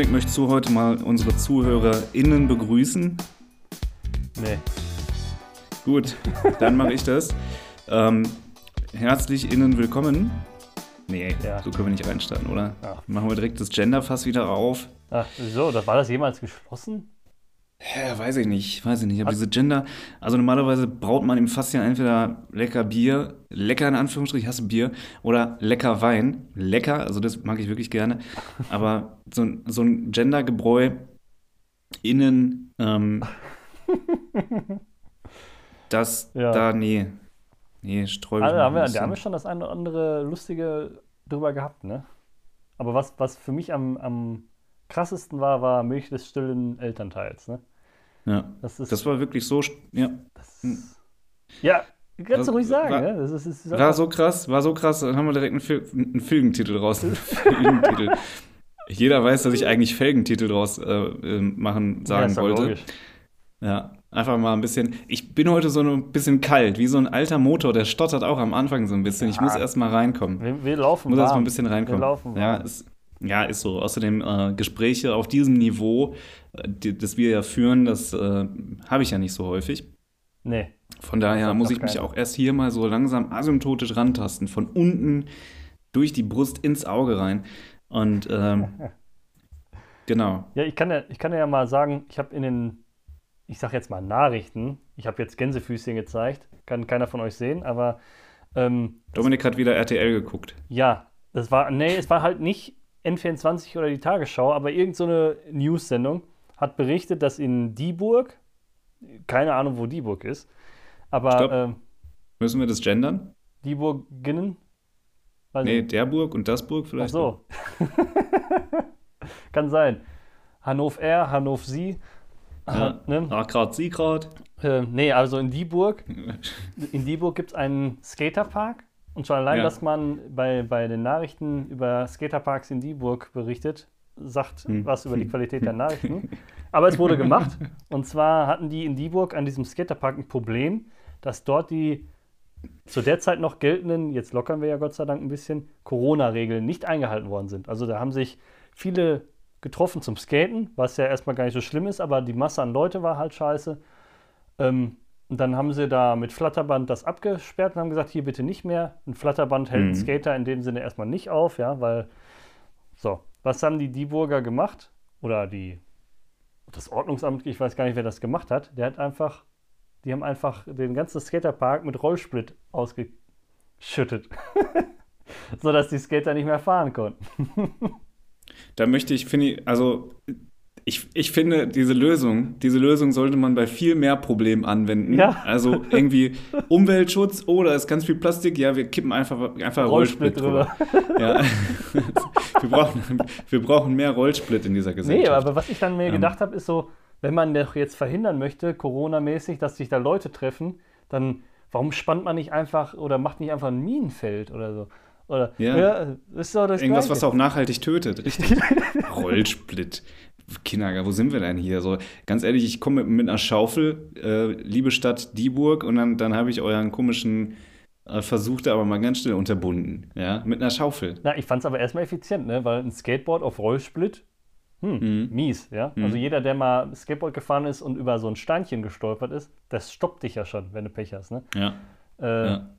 Dominik, möchtest du heute mal unsere ZuhörerInnen begrüßen? Nee. Gut, dann mache ich das. Ähm, herzlich innen willkommen. Nee, Ja. so können wir nicht reinstarten, oder? Ja. Machen wir direkt das Genderfass wieder auf. Ach, so, das, war das jemals geschlossen? Hä, weiß ich nicht, weiß ich nicht. Aber diese Gender, also normalerweise braut man im ja entweder lecker Bier, lecker in Anführungsstrichen, ich hasse Bier, oder lecker Wein. Lecker, also das mag ich wirklich gerne. Aber so, ein- so ein Gendergebräu innen, ähm, das, Ja. da, nee. Nee, ich Also, mich haben wir, da haben wir schon das eine oder andere Lustige drüber gehabt, ne? Aber was, was für mich am, am krassesten war, war Milch des stillen Elternteils, ne? Ja, Das ist. das war wirklich so, ja, das, ja, kannst du Was- ruhig sagen, war- ne? Das ist, das ist war so krass, war so krass, dann haben wir direkt einen, Fil einen Filmtitel draus. Einen Filmtitel. Jeder weiß, dass ich eigentlich Felgentitel draus äh, äh, machen, ja, sagen doch wollte. logisch. Ja, einfach mal ein bisschen. Ich bin heute so ein bisschen kalt, wie so ein alter Motor, der stottert auch am Anfang so ein bisschen. Ich Ja. muss erst mal reinkommen. Wir, wir laufen muss erst mal warm. ein bisschen reinkommen. Wir laufen ja, warm. Ja, ist so. Außerdem äh, Gespräche auf diesem Niveau, äh, die, das wir ja führen, das äh, habe ich ja nicht so häufig. Nee. Von daher muss ich mich auch erst hier mal so langsam asymptotisch rantasten, von unten durch die Brust ins Auge rein. Und ähm, genau. Ja, ich kann ja, ich kann ja mal sagen, ich habe in den, ich sag jetzt mal Nachrichten, ich habe jetzt Gänsefüßchen gezeigt, kann keiner von euch sehen, aber ähm, Dominik hat wieder RTL geguckt. ja, das war, nee, es war halt nicht N24 oder die Tagesschau, aber irgend so eine News-Sendung hat berichtet, dass in Dieburg, keine Ahnung, wo Dieburg ist, aber ähm, Müssen wir das gendern? Dieburginnen? Weiß Nee, der Burg und das Burg Ach vielleicht. so. Kann sein. Hannover R, Hannover Sie. Ja. Ne? Ah, grad, sie grad. Äh, nee, also in Dieburg, in Dieburg gibt es einen Skaterpark. Und schon allein, Ja. dass man bei, bei den Nachrichten über Skaterparks in Dieburg berichtet, sagt Hm. was über die Qualität der Nachrichten. Aber es wurde gemacht. Und zwar hatten die in Dieburg an diesem Skaterpark ein Problem, dass dort die zu der Zeit noch geltenden, jetzt lockern wir ja Gott sei Dank ein bisschen, Corona-Regeln nicht eingehalten worden sind. Also da haben sich viele getroffen zum Skaten, was ja erstmal gar nicht so schlimm ist, aber die Masse an Leute war halt scheiße. Ähm, und dann haben sie da mit Flatterband das abgesperrt und haben gesagt, hier bitte nicht mehr. Ein Flatterband hält einen Mhm. Skater in dem Sinne erstmal nicht auf, ja, weil so, was haben die Dieburger gemacht? Oder die das Ordnungsamt, ich weiß gar nicht, wer das gemacht hat, der hat einfach, die haben einfach den ganzen Skaterpark mit Rollsplit ausgeschüttet. Sodass die Skater nicht mehr fahren konnten. Da möchte ich, finde ich, also ich, ich finde, diese Lösung, diese Lösung sollte man bei viel mehr Problemen anwenden. Ja. Also irgendwie Umweltschutz, oh, da ist ganz viel Plastik, ja, wir kippen einfach, einfach Rollsplit, Rollsplit drüber. Ja. wir, brauchen, wir brauchen mehr Rollsplit in dieser Gesellschaft. Nee, aber was ich dann mir Ähm. gedacht habe, ist so, wenn man doch jetzt verhindern möchte, Corona-mäßig, dass sich da Leute treffen, dann warum spannt man nicht einfach oder macht nicht einfach ein Minenfeld oder so? Oder Ja. das ist doch das Irgendwas, Gleiche. was auch nachhaltig tötet, richtig. Rollsplit. Kinder, wo sind wir denn hier? So, ganz ehrlich, ich komme mit, mit einer Schaufel, äh, liebe Stadt Dieburg, und dann, dann habe ich euren komischen äh, Versuch da aber mal ganz schnell unterbunden. Ja, mit einer Schaufel. Na, ich fand es aber erstmal effizient, ne? weil ein Skateboard auf Rollsplit, hm, Mhm. mies, ja. Also jeder, der mal Skateboard gefahren ist und über so ein Steinchen gestolpert ist, das stoppt dich ja schon, wenn du Pech hast, ne? Ja. Äh, ja.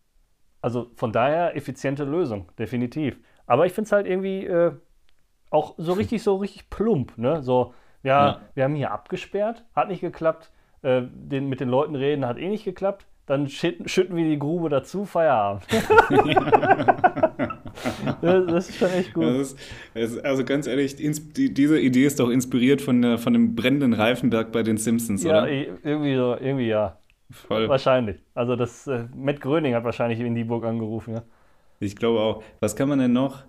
Also von daher effiziente Lösung, definitiv. Aber ich finde es halt irgendwie äh, auch so richtig, so richtig plump, ne? So, ja, Ja. wir haben hier abgesperrt, hat nicht geklappt. Äh, den, mit den Leuten reden hat eh nicht geklappt. Dann schütten, schütten wir die Grube dazu, Feierabend. das, das ist schon echt gut. Ist, also ganz ehrlich, die, diese Idee ist doch inspiriert von, der, von dem brennenden Reifenberg bei den Simpsons, ja, oder? i- irgendwie so, irgendwie ja. Voll. Wahrscheinlich. Also das, äh, Matt Gröning hat wahrscheinlich in die Burg angerufen, ja. Ich glaube auch. Was kann man denn noch?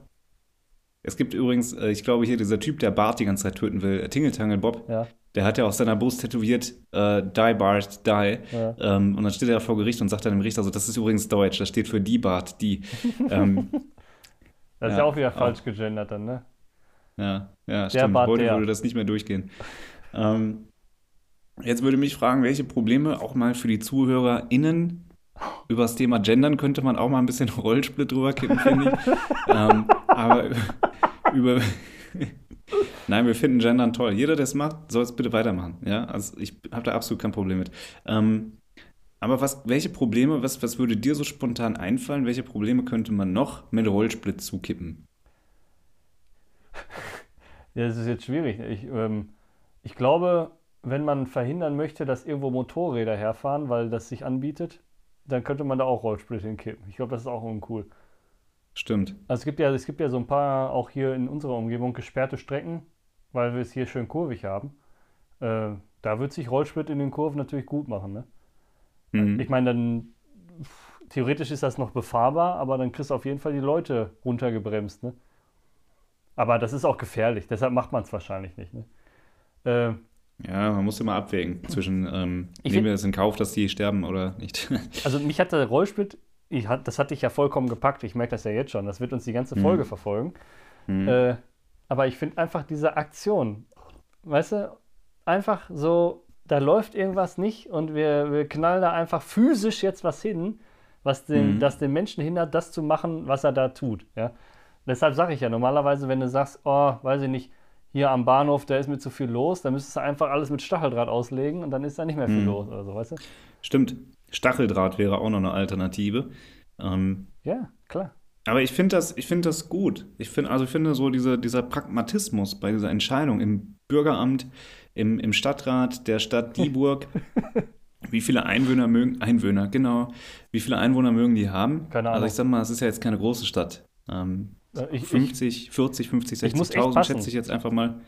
Es gibt übrigens, äh, ich glaube hier, dieser Typ, der Bart die ganze Zeit töten will, äh, Tingeltangel Bob, Ja, der hat ja auf seiner Brust tätowiert, äh, Die Bart, Die. ja. Ähm, und dann steht er vor Gericht und sagt dann dem Richter, also das ist übrigens Deutsch, das steht für Die Bart, Die. ähm, Das ist Ja, ja auch wieder auch. falsch gegendert dann, ne? ja, ja, stimmt. Bart, Heute der. würde das nicht mehr durchgehen. Ähm, jetzt würde mich fragen, welche Probleme auch mal für die ZuhörerInnen über das Thema Gendern könnte man auch mal ein bisschen Rollsplit drüber kippen, finde ich. ähm, aber über. Nein, wir finden Gendern toll. Jeder, der es macht, soll es bitte weitermachen. Ja, also ich habe da absolut kein Problem mit. Ähm, aber was, welche Probleme, was, was würde dir so spontan einfallen? Welche Probleme könnte man noch mit Rollsplit zukippen? Ja, das ist jetzt schwierig. Ich, ähm, ich glaube, wenn man verhindern möchte, dass irgendwo Motorräder herfahren, weil das sich anbietet, dann könnte man da auch Rollsplit hinkippen. Ich glaube, das ist auch uncool. Stimmt. Also es gibt ja, es gibt ja so ein paar auch hier in unserer Umgebung gesperrte Strecken, weil wir es hier schön kurvig haben. Äh, da wird sich Rollsplit in den Kurven natürlich gut machen. Ne? Mhm. Ich meine, dann theoretisch ist das noch befahrbar, aber dann kriegst du auf jeden Fall die Leute runtergebremst. Ne? Aber das ist auch gefährlich, deshalb macht man es wahrscheinlich nicht. Ne? Äh, Ja, man muss immer abwägen zwischen, ähm, Ich nehmen wir das in Kauf, dass die sterben oder nicht. Also mich hat der Rollsplit, ich das hat dich ja vollkommen gepackt. Ich merke das ja jetzt schon. Das wird uns die ganze Mhm. Folge verfolgen. Mhm. Äh, aber ich finde einfach diese Aktion, weißt du, einfach so, da läuft irgendwas nicht und wir, wir knallen da einfach physisch jetzt was hin, was den, Mhm. das den Menschen hindert, das zu machen, was er da tut. Ja? Deshalb sage ich ja, normalerweise, wenn du sagst, oh, weiß ich nicht, hier am Bahnhof, da ist mir zu viel los, dann müsstest du einfach alles mit Stacheldraht auslegen und dann ist da nicht mehr viel Mhm. los oder so, weißt du? Stimmt. Stacheldraht wäre auch noch eine Alternative. Ähm, Ja, klar. aber ich finde das, ich finde das gut. Ich finde, also ich finde so diese, dieser Pragmatismus bei dieser Entscheidung im Bürgeramt, im, im Stadtrat der Stadt Dieburg, wie viele Einwohner mögen, Einwohner, genau, wie viele Einwohner mögen die haben? Keine Also Ahnung. ich sag mal, es ist ja jetzt keine große Stadt. Ähm, Äh, Ich, ich, 50, 40, 50, Ich muss echt 60.000 passen. schätze ich jetzt einfach mal.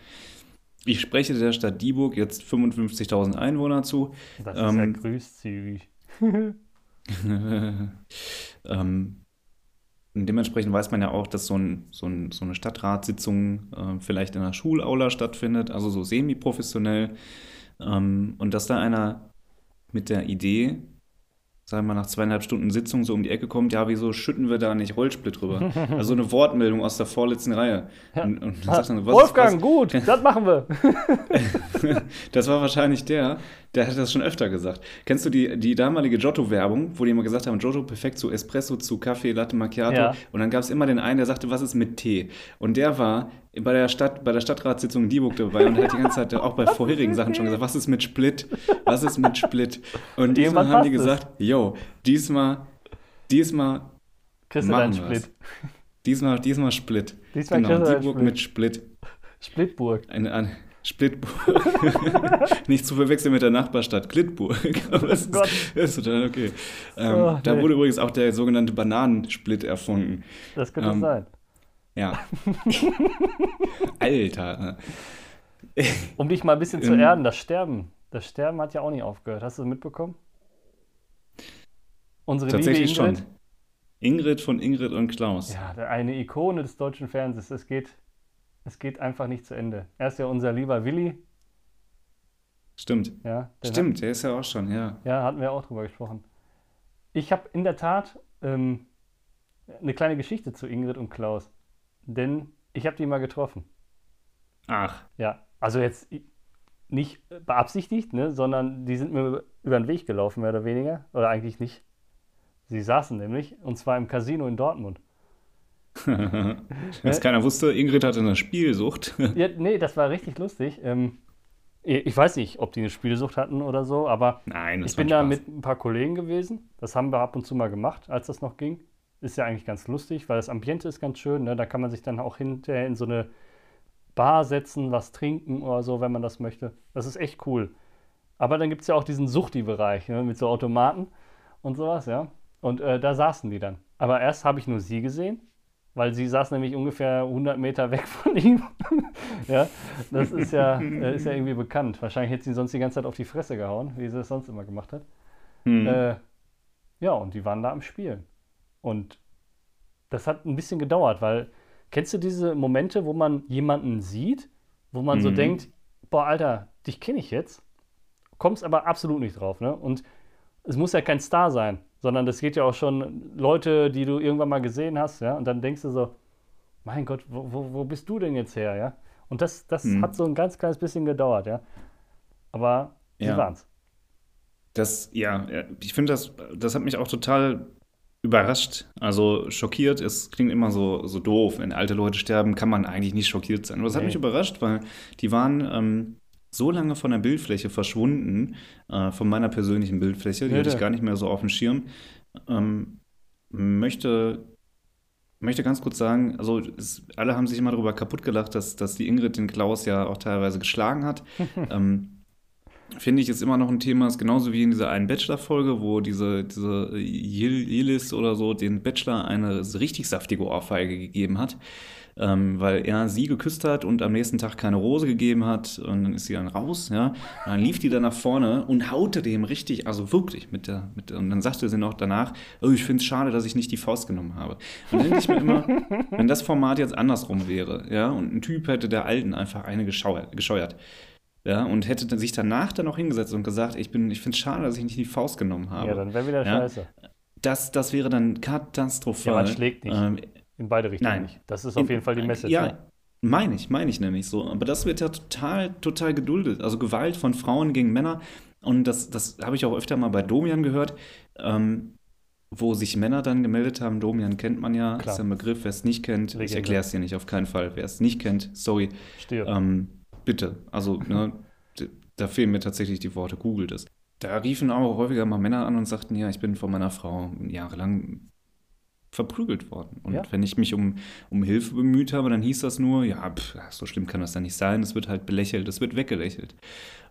Ich spreche der Stadt Dieburg jetzt 55.000 Einwohner zu. das ist ja ähm, großzügig. ähm, dementsprechend weiß man ja auch, dass so, ein, so, ein, so eine Stadtratssitzung äh, vielleicht in einer Schulaula stattfindet, also so semi-professionell. Ähm, und dass da einer mit der Idee, sagen wir mal nach zweieinhalb Stunden Sitzung so um die Ecke kommt, ja, wieso schütten wir da nicht Rollsplit drüber? Also so eine Wortmeldung aus der vorletzten Reihe. Und, und dann sagt dann, was Wolfgang, was- gut, das machen wir. Das war wahrscheinlich der, der hat das schon öfter gesagt. Kennst du die, die damalige Giotto-Werbung, wo die immer gesagt haben, Giotto perfekt zu Espresso, zu Kaffee, Latte Macchiato. Ja. Und dann gab es immer den einen, der sagte, was ist mit Tee? Und der war bei der, Stadt, bei der Stadtratssitzung in Dieburg dabei und hat die ganze Zeit auch bei vorherigen Sachen schon gesagt, was ist mit Split? Was ist mit Split? Und diesmal haben die gesagt, yo, diesmal, diesmal, Kriegst du deinen. Split. diesmal, diesmal Split. Diesmal genau, Dieburg Split. mit Split. Splitburg. Eine, eine Splitburg. Nicht zu verwechseln mit der Nachbarstadt Klittburg. Aber das Oh ist, das ist total okay. Ähm, Oh, da nee. wurde übrigens auch der sogenannte Bananensplit erfunden. Das könnte Ähm, sein. Ja. Alter. Um dich mal ein bisschen zu ähm, erden, das Sterben. Das Sterben hat ja auch nicht aufgehört. Hast du das mitbekommen? Unsere Tatsächlich liebe Ingrid. schon. Ingrid von Ingrid und Klaus. Ja, eine Ikone des deutschen Fernsehens. Es geht, es geht einfach nicht zu Ende. Er ist ja unser lieber Willi. Stimmt. Ja, den Stimmt, der ist ja auch schon, ja. Ja, hatten wir auch drüber gesprochen. Ich habe in der Tat ähm, eine kleine Geschichte zu Ingrid und Klaus. Denn ich habe die mal getroffen. Ach, Ja, also jetzt nicht beabsichtigt, ne, sondern die sind mir über den Weg gelaufen, mehr oder weniger. Oder eigentlich nicht. Sie saßen nämlich, und zwar im Casino in Dortmund. was keiner wusste, Ingrid hatte eine Spielsucht. Ja, nee, das war richtig lustig. Ähm, ich weiß nicht, ob die eine Spielsucht hatten oder so, aber Nein, ich bin da Spaß. mit ein paar Kollegen gewesen. Das haben wir ab und zu mal gemacht, als das noch ging. Ist ja eigentlich ganz lustig, weil das Ambiente ist ganz schön. Ne? Da kann man sich dann auch hinterher in so eine Bar setzen, was trinken oder so, wenn man das möchte. Das ist echt cool. Aber dann gibt es ja auch diesen Suchti-Bereich ne? mit so Automaten und sowas, ja. Und äh, da saßen die dann. Aber erst habe ich nur sie gesehen, weil sie saß nämlich ungefähr 100 Meter weg von ihm. ja, das ist ja, äh, ist ja irgendwie bekannt. Wahrscheinlich hätte sie ihn sonst die ganze Zeit auf die Fresse gehauen, wie sie es sonst immer gemacht hat. Hm. Äh, ja, und die waren da am Spielen. Und das hat ein bisschen gedauert, weil kennst du diese Momente, wo man jemanden sieht, wo man so Mhm. denkt, boah, Alter, dich kenne ich jetzt, kommst aber absolut nicht drauf, ne? Und es muss ja kein Star sein, sondern das geht ja auch schon Leute, die du irgendwann mal gesehen hast, ja? Und dann denkst du so, mein Gott, wo, wo, wo bist du denn jetzt her, ja? Und das, das Mhm. hat so ein ganz kleines bisschen gedauert, ja? Aber sie Ja. waren's. Das, ja, ich finde das, das hat mich auch total überrascht, also schockiert. Es klingt immer so, so doof. Wenn alte Leute sterben, kann man eigentlich nicht schockiert sein. Aber das hat Nee. mich überrascht, weil die waren ähm, so lange von der Bildfläche verschwunden, äh, von meiner persönlichen Bildfläche, die Ja, hatte ich gar nicht mehr so auf dem Schirm. Ähm, möchte, möchte ganz kurz sagen, also es, alle haben sich immer darüber kaputt gelacht, dass, dass die Ingrid den Klaus ja auch teilweise geschlagen hat. ähm, Finde ich, ist immer noch ein Thema, ist genauso wie in dieser einen Bachelor-Folge, wo diese, diese Yil- Yillis oder so den Bachelor eine richtig saftige Ohrfeige gegeben hat, ähm, weil er sie geküsst hat und am nächsten Tag keine Rose gegeben hat und dann ist sie dann raus, ja. Und dann lief die dann nach vorne und haute dem richtig, also wirklich mit der, mit der und dann sagte sie noch danach, oh, ich finde es schade, dass ich nicht die Faust genommen habe. Und dann denke ich mir immer, wenn das Format jetzt andersrum wäre, ja, und ein Typ hätte der Alten einfach eine gescheuert, gescheuert ja, und hätte sich danach dann noch hingesetzt und gesagt, ich bin, ich finde es schade, dass ich nicht die Faust genommen habe. Ja, dann wäre wieder Ja. scheiße. das, das wäre dann katastrophal. Ja, man schlägt nicht. Ähm, In beide Richtungen Nein. Das ist auf jeden Fall die Message. Ja, ne? meine ich, meine ich nämlich so. Aber das wird ja total, total geduldet. Also Gewalt von Frauen gegen Männer. Und das, das habe ich auch öfter mal bei Domian gehört, ähm, wo sich Männer dann gemeldet haben. Domian kennt man ja, Klar. ist ja ein Begriff. Wer es nicht kennt, ich Legende. erkläre es dir nicht auf keinen Fall. Wer es nicht kennt, sorry, Stirb. ähm, bitte. Also, ne, da fehlen mir tatsächlich die Worte, googelt es. Da riefen auch häufiger mal Männer an und sagten, ja, ich bin von meiner Frau jahrelang verprügelt worden. Und Ja. wenn ich mich um, um Hilfe bemüht habe, dann hieß das nur, ja, pff, so schlimm kann das ja nicht sein, es wird halt belächelt, es wird weggelächelt.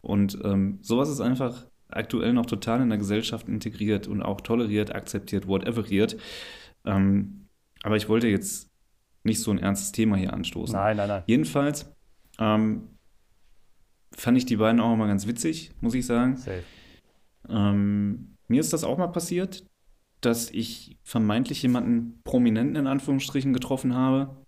Und ähm, sowas ist einfach aktuell noch total in der Gesellschaft integriert und auch toleriert, akzeptiert, whateveriert. Ähm, aber ich wollte jetzt nicht so ein ernstes Thema hier anstoßen. Nein, nein, nein. Jedenfalls ähm, fand ich die beiden auch mal ganz witzig, muss ich sagen. Safe. Ähm, mir ist das auch mal passiert, dass ich vermeintlich jemanden Prominenten in Anführungsstrichen getroffen habe.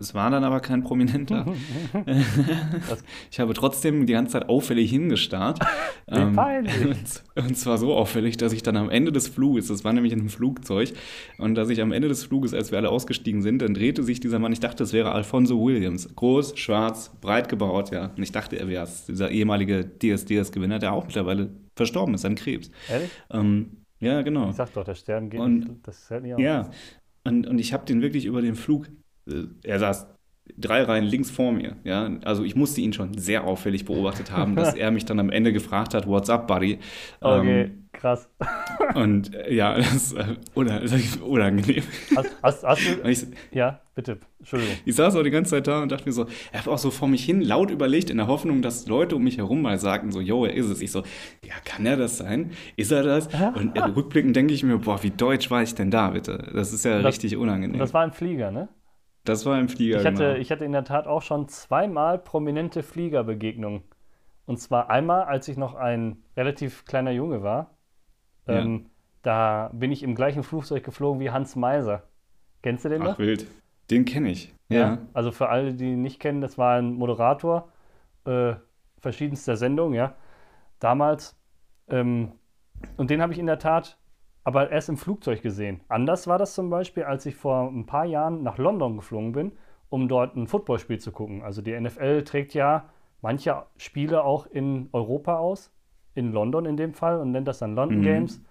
Es war dann aber kein Prominenter. ich habe trotzdem die ganze Zeit auffällig hingestarrt. Ähm, Wie peinlich. und, und zwar so auffällig, dass ich dann am Ende des Fluges, das war nämlich in einem Flugzeug, und dass ich am Ende des Fluges, als wir alle ausgestiegen sind, dann drehte sich dieser Mann, ich dachte, es wäre Alfonso Williams. Groß, schwarz, breit gebaut, ja. Und ich dachte, er wäre es, dieser ehemalige DSDS-Gewinner, der auch mittlerweile verstorben ist an Krebs. Ehrlich? Ähm, ja, genau. Ich sag doch, der Stern geht Und- nicht. Das hält nicht auf. Ja, und, und ich habe den wirklich über den Flug, äh, er saß drei Reihen links vor mir, ja, also ich musste ihn schon sehr auffällig beobachtet haben, dass er mich dann am Ende gefragt hat, what's up, buddy? Okay, Ähm, krass. und äh, ja, das ist äh, unangenehm. Hast, hast, hast du. Ich, Ja, bitte. Entschuldigung. ich saß auch die ganze Zeit da und dachte mir so, er hat auch so vor mich hin laut überlegt, in der Hoffnung, dass Leute um mich herum mal sagten, so, yo, er ist es. Ich so, ja, kann er das sein? Ist er das? Und äh, rückblickend denke ich mir, boah, wie deutsch war ich denn da, bitte? Das ist ja Das- richtig unangenehm. Und das war ein Flieger, ne? Das war im Flieger. Ich hatte, genau. ich hatte in der Tat auch schon zweimal prominente Fliegerbegegnungen. Und zwar einmal, als ich noch ein relativ kleiner Junge war. Ja. Ähm, da bin ich im gleichen Flugzeug geflogen wie Hans Meiser. Kennst du den noch? Ach, wild. Den kenne ich. Ja. Also für alle, die ihn nicht kennen, das war ein Moderator äh, verschiedenster Sendungen, ja. Damals. Ähm, und den habe ich in der Tat aber erst im Flugzeug gesehen. Anders war das zum Beispiel, als ich vor ein paar Jahren nach London geflogen bin, um dort ein Footballspiel zu gucken. Also die NFL trägt ja manche Spiele auch in Europa aus, in London in dem Fall, und nennt das dann London Mhm. Games.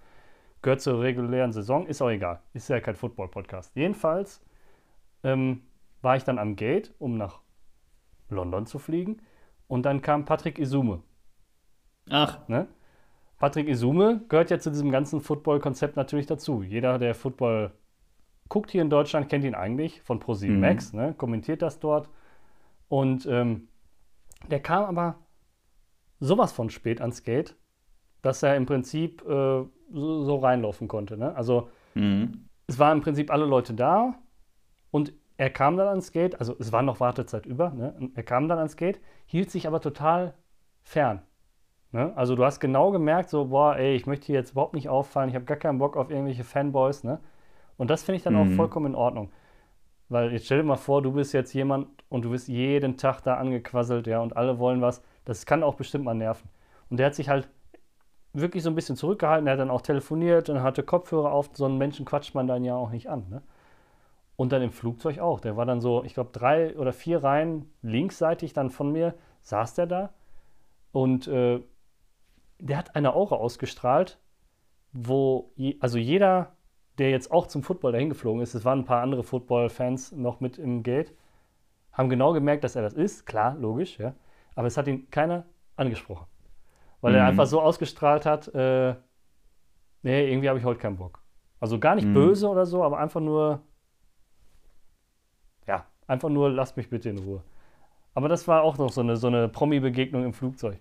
Gehört zur regulären Saison, ist auch egal. Ist ja kein Football-Podcast. Jedenfalls ähm, war ich dann am Gate, um nach London zu fliegen. Und dann kam Patrick Isume. Ach, Ne? Patrick Isume gehört ja zu diesem ganzen Football-Konzept natürlich dazu. Jeder, der Football guckt hier in Deutschland, kennt ihn eigentlich von ProSieben Mhm. Max, ne? kommentiert das dort. Und ähm, der kam aber sowas von spät ans Gate, dass er im Prinzip äh, so, so reinlaufen konnte. Ne? Also mhm. es waren im Prinzip alle Leute da und er kam dann ans Gate, also es war noch Wartezeit über, ne? Er kam dann ans Gate, hielt sich aber total fern. Ne? Also du hast genau gemerkt, so, boah, ey, ich möchte hier jetzt überhaupt nicht auffallen, ich habe gar keinen Bock auf irgendwelche Fanboys, ne? Und das finde ich dann auch Mhm. vollkommen in Ordnung. Weil jetzt stell dir mal vor, du bist jetzt jemand und du bist jeden Tag da angequasselt, ja, und alle wollen was. Das kann auch bestimmt mal nerven. Und der hat sich halt wirklich so ein bisschen zurückgehalten. Er hat dann auch telefoniert und hatte Kopfhörer auf. So einen Menschen quatscht man dann ja auch nicht an. Ne? Und dann im Flugzeug auch. Der war dann so, ich glaube, drei oder vier Reihen linksseitig dann von mir, saß der da. Und äh, der hat eine Aura ausgestrahlt, wo, je, also jeder der jetzt auch zum Football dahin geflogen ist, es waren ein paar andere Football-Fans noch mit im Gate, haben genau gemerkt, dass er das ist. Klar, logisch, ja. Aber es hat ihn keiner angesprochen. Weil er Mhm. einfach so ausgestrahlt hat, äh, nee, irgendwie habe ich heute keinen Bock. Also gar nicht Mhm. böse oder so, aber einfach nur, ja, einfach nur, lasst mich bitte in Ruhe. Aber das war auch noch so eine, so eine Promi-Begegnung im Flugzeug.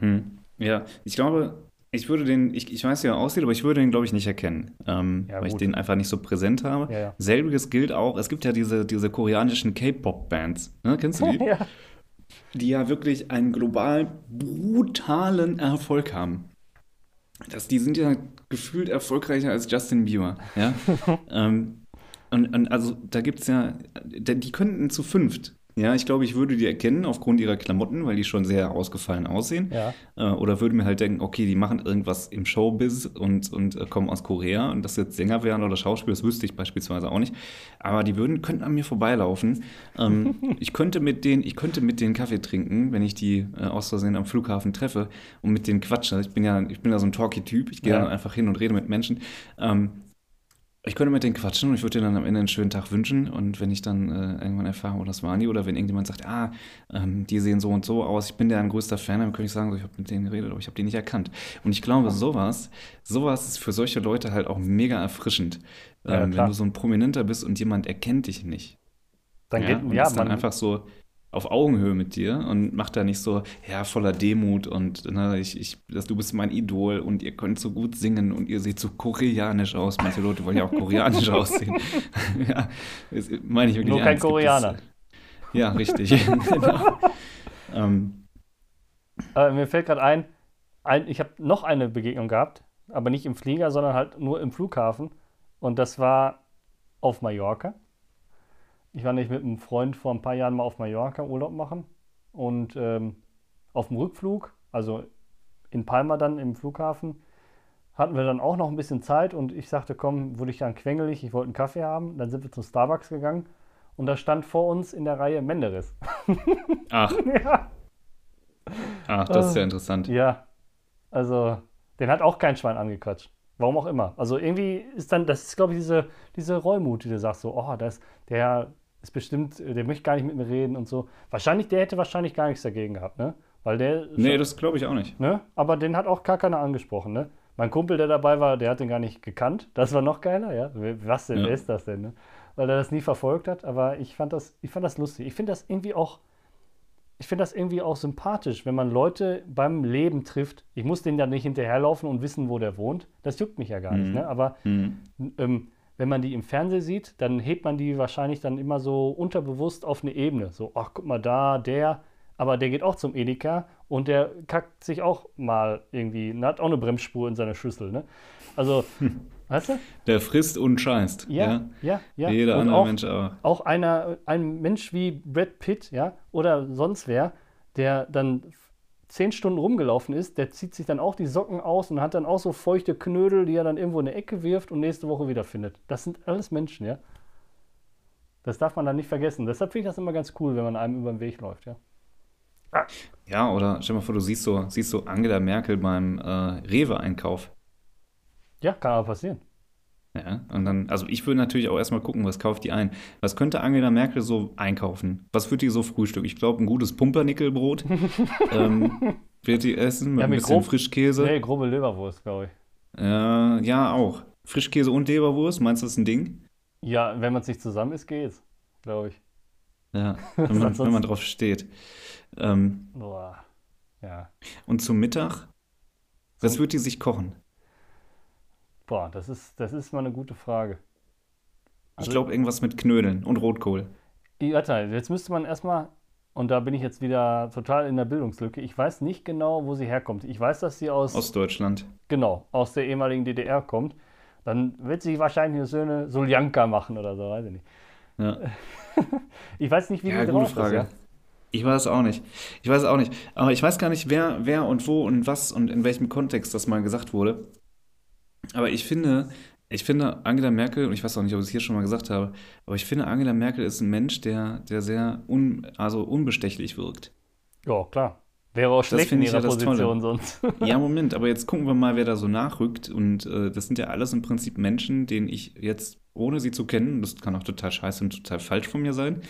Hm. Ja, ich glaube, ich würde den, ich, ich weiß, wie er aussieht, aber ich würde den, glaube ich, nicht erkennen, ähm, Ja, weil ich gut. den einfach nicht so präsent habe. Ja, ja. Selbiges gilt auch, es gibt ja diese, diese koreanischen K-Pop-Bands, ne? Kennst du die? ja. die ja wirklich einen global brutalen Erfolg haben. Das, die sind ja gefühlt erfolgreicher als Justin Bieber. Ja? ähm, und, und also da gibt es ja, die könnten zu fünft. Ja, ich glaube, ich würde die erkennen aufgrund ihrer Klamotten, weil die schon sehr ausgefallen aussehen. Ja. Äh, oder würde mir halt denken, okay, die machen irgendwas im Showbiz und, und äh, kommen aus Korea und dass jetzt Sänger wären oder Schauspieler, das wüsste ich beispielsweise auch nicht. Aber die würden, könnten an mir vorbeilaufen. Ähm, ich könnte mit denen, ich könnte mit denen Kaffee trinken, wenn ich die äh, aus Versehen am Flughafen treffe und mit denen quatsche. Ich bin ja, ich bin ja so ein Talky-Typ, ich gehe Ja. dann einfach hin und rede mit Menschen. Ähm, ich könnte mit denen quatschen und ich würde denen dann am Ende einen schönen Tag wünschen. Und wenn ich dann äh, irgendwann erfahre, oh, das waren die, oder wenn irgendjemand sagt, ah, ähm, die sehen so und so aus, ich bin deren größter Fan, dann könnte ich sagen, so, ich habe mit denen geredet, aber ich habe die nicht erkannt. Und ich glaube, sowas, sowas ist für solche Leute halt auch mega erfrischend. Ja, Ähm, klar. wenn du so ein Prominenter bist und jemand erkennt dich nicht. Dann ja, geht, und ja, ist dann man, einfach so auf Augenhöhe mit dir und macht da nicht so, ja, voller Demut und ne, ich, ich, das, du bist mein Idol und ihr könnt so gut singen und ihr seht so koreanisch aus. Manche Leute wollen ja auch koreanisch aussehen. ja, das meine ich wirklich Nur kein ernst. Koreaner. Ja, richtig. genau. ähm, Äh, mir fällt gerade ein, ein, ich habe noch eine Begegnung gehabt, aber nicht im Flieger, sondern halt nur im Flughafen. Und das war auf Mallorca. Ich war nicht mit einem Freund vor ein paar Jahren mal auf Mallorca Urlaub machen. Und ähm, auf dem Rückflug, also in Palma dann im Flughafen, hatten wir dann auch noch ein bisschen Zeit und ich sagte, komm, wurde ich dann quengelig, ich wollte einen Kaffee haben. Dann sind wir zum Starbucks gegangen und da stand vor uns in der Reihe Menderes. ach, ja. ach, das ist ja interessant. Ja, also den hat auch kein Schwein angequatscht. Warum auch immer. Also irgendwie ist dann, das ist glaube ich diese, diese Reumut, die du sagst, so, oh, das, der ist bestimmt, der möchte gar nicht mit mir reden und so. Wahrscheinlich, der hätte wahrscheinlich gar nichts dagegen gehabt, ne? Weil der, Nee, das glaube ich auch nicht. ne? Aber den hat auch gar keiner angesprochen, ne? Mein Kumpel, der dabei war, der hat den gar nicht gekannt. Das war noch geiler, ja? Was denn, Ja. wer ist das denn, ne? Weil er das nie verfolgt hat, aber ich fand das, ich fand das lustig. Ich finde das irgendwie auch, ich finde das irgendwie auch sympathisch, wenn man Leute beim Leben trifft. Ich muss denen ja nicht hinterherlaufen und wissen, wo der wohnt. Das juckt mich ja gar nicht, Mhm. ne? Aber Hm. ähm, wenn man die im Fernsehen sieht, dann hebt man die wahrscheinlich dann immer so unterbewusst auf eine Ebene. So, ach, guck mal da, der, aber der geht auch zum Edeka und der kackt sich auch mal irgendwie, hat auch eine Bremsspur in seiner Schüssel, ne? Also, weißt du? Der frisst und scheißt. Ja, ja, ja. Wie Jeder Und andere auch, Mensch auch. auch einer, ein Mensch wie Brad Pitt, ja, oder sonst wer, der dann zehn Stunden rumgelaufen ist, der zieht sich dann auch die Socken aus und hat dann auch so feuchte Knödel, die er dann irgendwo in eine Ecke wirft und nächste Woche wiederfindet. Das sind alles Menschen, ja. Das darf man dann nicht vergessen. Deshalb finde ich das immer ganz cool, wenn man einem über den Weg läuft, ja. Ja, oder stell dir mal vor, du siehst so, siehst so Angela Merkel beim äh, Rewe-Einkauf. Ja, kann aber passieren. Ja, und dann, also ich würde natürlich auch erstmal gucken, was kauft die ein. Was könnte Angela Merkel so einkaufen? Was wird die so frühstücken? Ich glaube, ein gutes Pumpernickelbrot ähm, wird die essen mit Ja, ein mit bisschen grob- Frischkäse. Nee, grobe Leberwurst, glaube ich. Äh, ja, auch. Frischkäse und Leberwurst, meinst du, das ist ein Ding? Ja, wenn man es nicht zusammen isst, geht's, glaube ich. Ja, wenn man, wenn man drauf steht. Ähm, Boah. Ja. und zum Mittag, was wird die sich kochen? Boah, das ist, das ist mal eine gute Frage. Ich Also- glaube, irgendwas mit Knödeln und Rotkohl. Warte, jetzt müsste man erstmal, und da bin ich jetzt wieder total in der Bildungslücke, ich weiß nicht genau, wo sie herkommt. Ich weiß, dass sie aus, Ostdeutschland. genau, aus der ehemaligen DDR kommt. Dann wird sie wahrscheinlich eine schöne Soljanka machen oder so, weiß ich nicht. Ja. Ich weiß nicht, wie Ja, die gute Frage. ist. Ja? Ich weiß auch nicht. Ich weiß auch nicht. Aber ich weiß gar nicht, wer, wer und wo und was und in welchem Kontext das mal gesagt wurde. Aber ich finde, ich finde Angela Merkel, und ich weiß auch nicht, ob ich es hier schon mal gesagt habe, aber ich finde, Angela Merkel ist ein Mensch, der, der sehr un, also unbestechlich wirkt. Ja, klar. Wäre auch schlecht in ihrer ja Position sonst. Ja, Moment, aber jetzt gucken wir mal, wer da so nachrückt. Und äh, das sind ja alles im Prinzip Menschen, denen ich jetzt, ohne sie zu kennen, das kann auch total scheiße und total falsch von mir sein,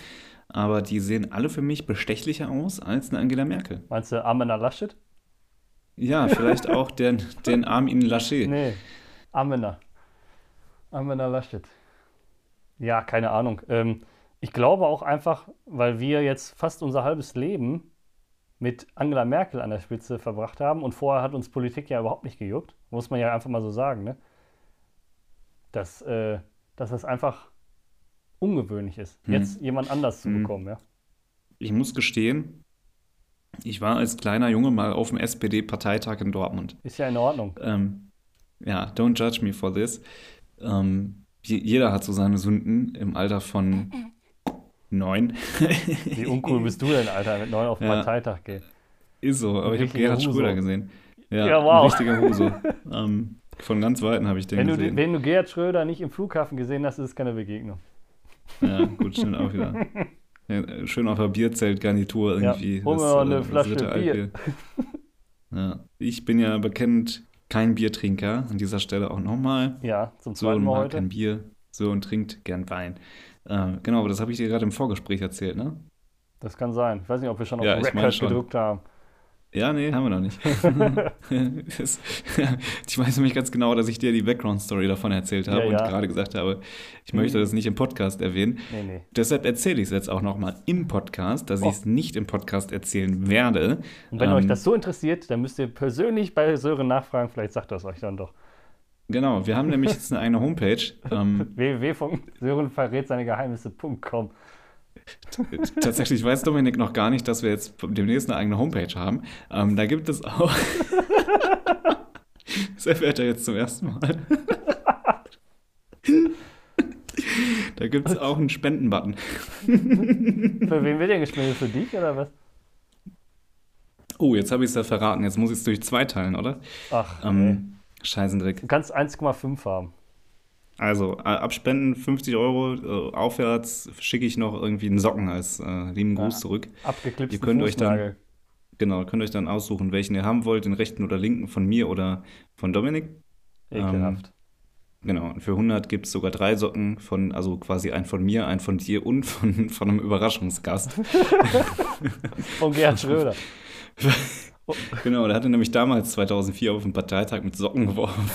aber die sehen alle für mich bestechlicher aus als eine Angela Merkel. Meinst du Amena Laschet? Ja, vielleicht auch den, den Armin Laschet. Nee, Amena. Amena Laschet. Ja, keine Ahnung. Ähm, ich glaube auch einfach, weil wir jetzt fast unser halbes Leben mit Angela Merkel an der Spitze verbracht haben und vorher hat uns Politik ja überhaupt nicht gejuckt, muss man ja einfach mal so sagen, ne? Dass, äh, dass das einfach ungewöhnlich ist, Hm. jetzt jemand anders zu Hm. bekommen, ja. Ich muss gestehen, ich war als kleiner Junge mal auf dem SPD-Parteitag in Dortmund. Ist ja in Ordnung. Ähm, ja, don't judge me for this. Ähm, je- jeder hat so seine Sünden im Alter von neun. Wie uncool bist du denn, Alter, mit neun auf den Ja. Parteitag gehen? Ist so, aber ich habe Gerhard. Schröder gesehen. Ja, Ja, wow. Ein richtiger Huso. ähm, von ganz Weitem habe ich den Wenn du, gesehen. wenn du Gerhard Schröder nicht im Flughafen gesehen hast, ist es keine Begegnung. Ja, gut, stimmt auch wieder. Ja, schön auf der Bierzeltgarnitur Ja, irgendwie. mir das, noch äh, eine das Flasche Bier. Ja, ich bin ja bekannt kein Biertrinker. An dieser Stelle auch nochmal. Ja, zum So zweiten und Mal heute. kein Bier. So und trinkt gern Wein. Äh, genau, aber das habe ich dir gerade im Vorgespräch erzählt, ne? Das kann sein. Ich weiß nicht, ob wir schon auf Ja, Record gedrückt haben. Ja, nee, haben wir noch nicht. das, ich weiß nämlich ganz genau, dass ich dir die Background-Story davon erzählt habe Ja, und ja. gerade gesagt habe, ich möchte das nicht im Podcast erwähnen. Nee, nee. Deshalb erzähle ich es jetzt auch nochmal im Podcast, dass ich es nicht im Podcast erzählen werde. Und wenn Ähm, euch das so interessiert, dann müsst ihr persönlich bei Sören nachfragen. Vielleicht sagt er es euch dann doch. Genau, wir haben nämlich jetzt eine eigene Homepage. Ähm, www.sörenverrät-seine-Geheimnisse.com t- tatsächlich weiß Dominik noch gar nicht, dass wir jetzt demnächst eine eigene Homepage haben. Ähm, da gibt es auch. das erfährt er jetzt zum ersten Mal. da gibt es auch einen Spendenbutton. Für wen wird der gespendet? Für dich oder was? Oh, jetzt habe ich es ja verraten. Jetzt muss ich es durch zwei teilen, oder? Ach. Ähm, Scheißendreck. Du kannst 1,5 haben. Also, äh, abspenden 50 Euro äh, aufwärts schicke ich noch irgendwie einen Socken als äh, lieben Gruß Ja. zurück. Abgeklipsten Ihr könnt euch dann- Fußnagel. Genau, könnt euch dann aussuchen, welchen ihr haben wollt, den rechten oder linken von mir oder von Dominik. Ekelhaft. Genau, und für 100 gibt es sogar drei Socken von, also quasi einen von mir, einen von dir und von, von einem Überraschungsgast. Von Gerhard Schröder. genau, der hatte nämlich damals 2004 auf dem Parteitag mit Socken geworfen.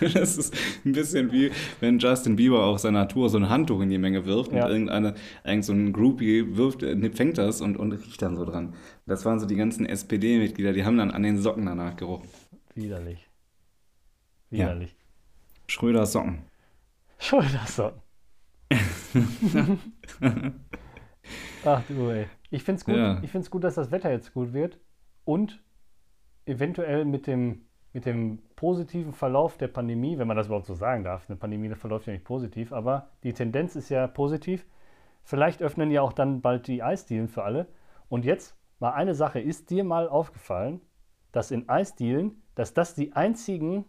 das ist ein bisschen wie, wenn Justin Bieber auf seiner Tour so ein Handtuch in die Menge wirft Ja. und irgendeine, irgend so ein Groupie wirft, äh, fängt das und, und riecht dann so dran. Das waren so die ganzen SPD-Mitglieder, die haben dann an den Socken danach gerochen. Widerlich. Ja. Widerlich. Schröder Socken. Schröder-Socken. Ach du ey. Ich finde es gut, Ja. ich find's gut, dass das Wetter jetzt gut wird und eventuell mit dem, mit dem positiven Verlauf der Pandemie, wenn man das überhaupt so sagen darf, eine Pandemie verläuft ja nicht positiv, aber die Tendenz ist ja positiv. Vielleicht öffnen ja auch dann bald die Eisdielen für alle. Und jetzt mal eine Sache, ist dir mal aufgefallen, dass in Eisdielen, dass das die einzigen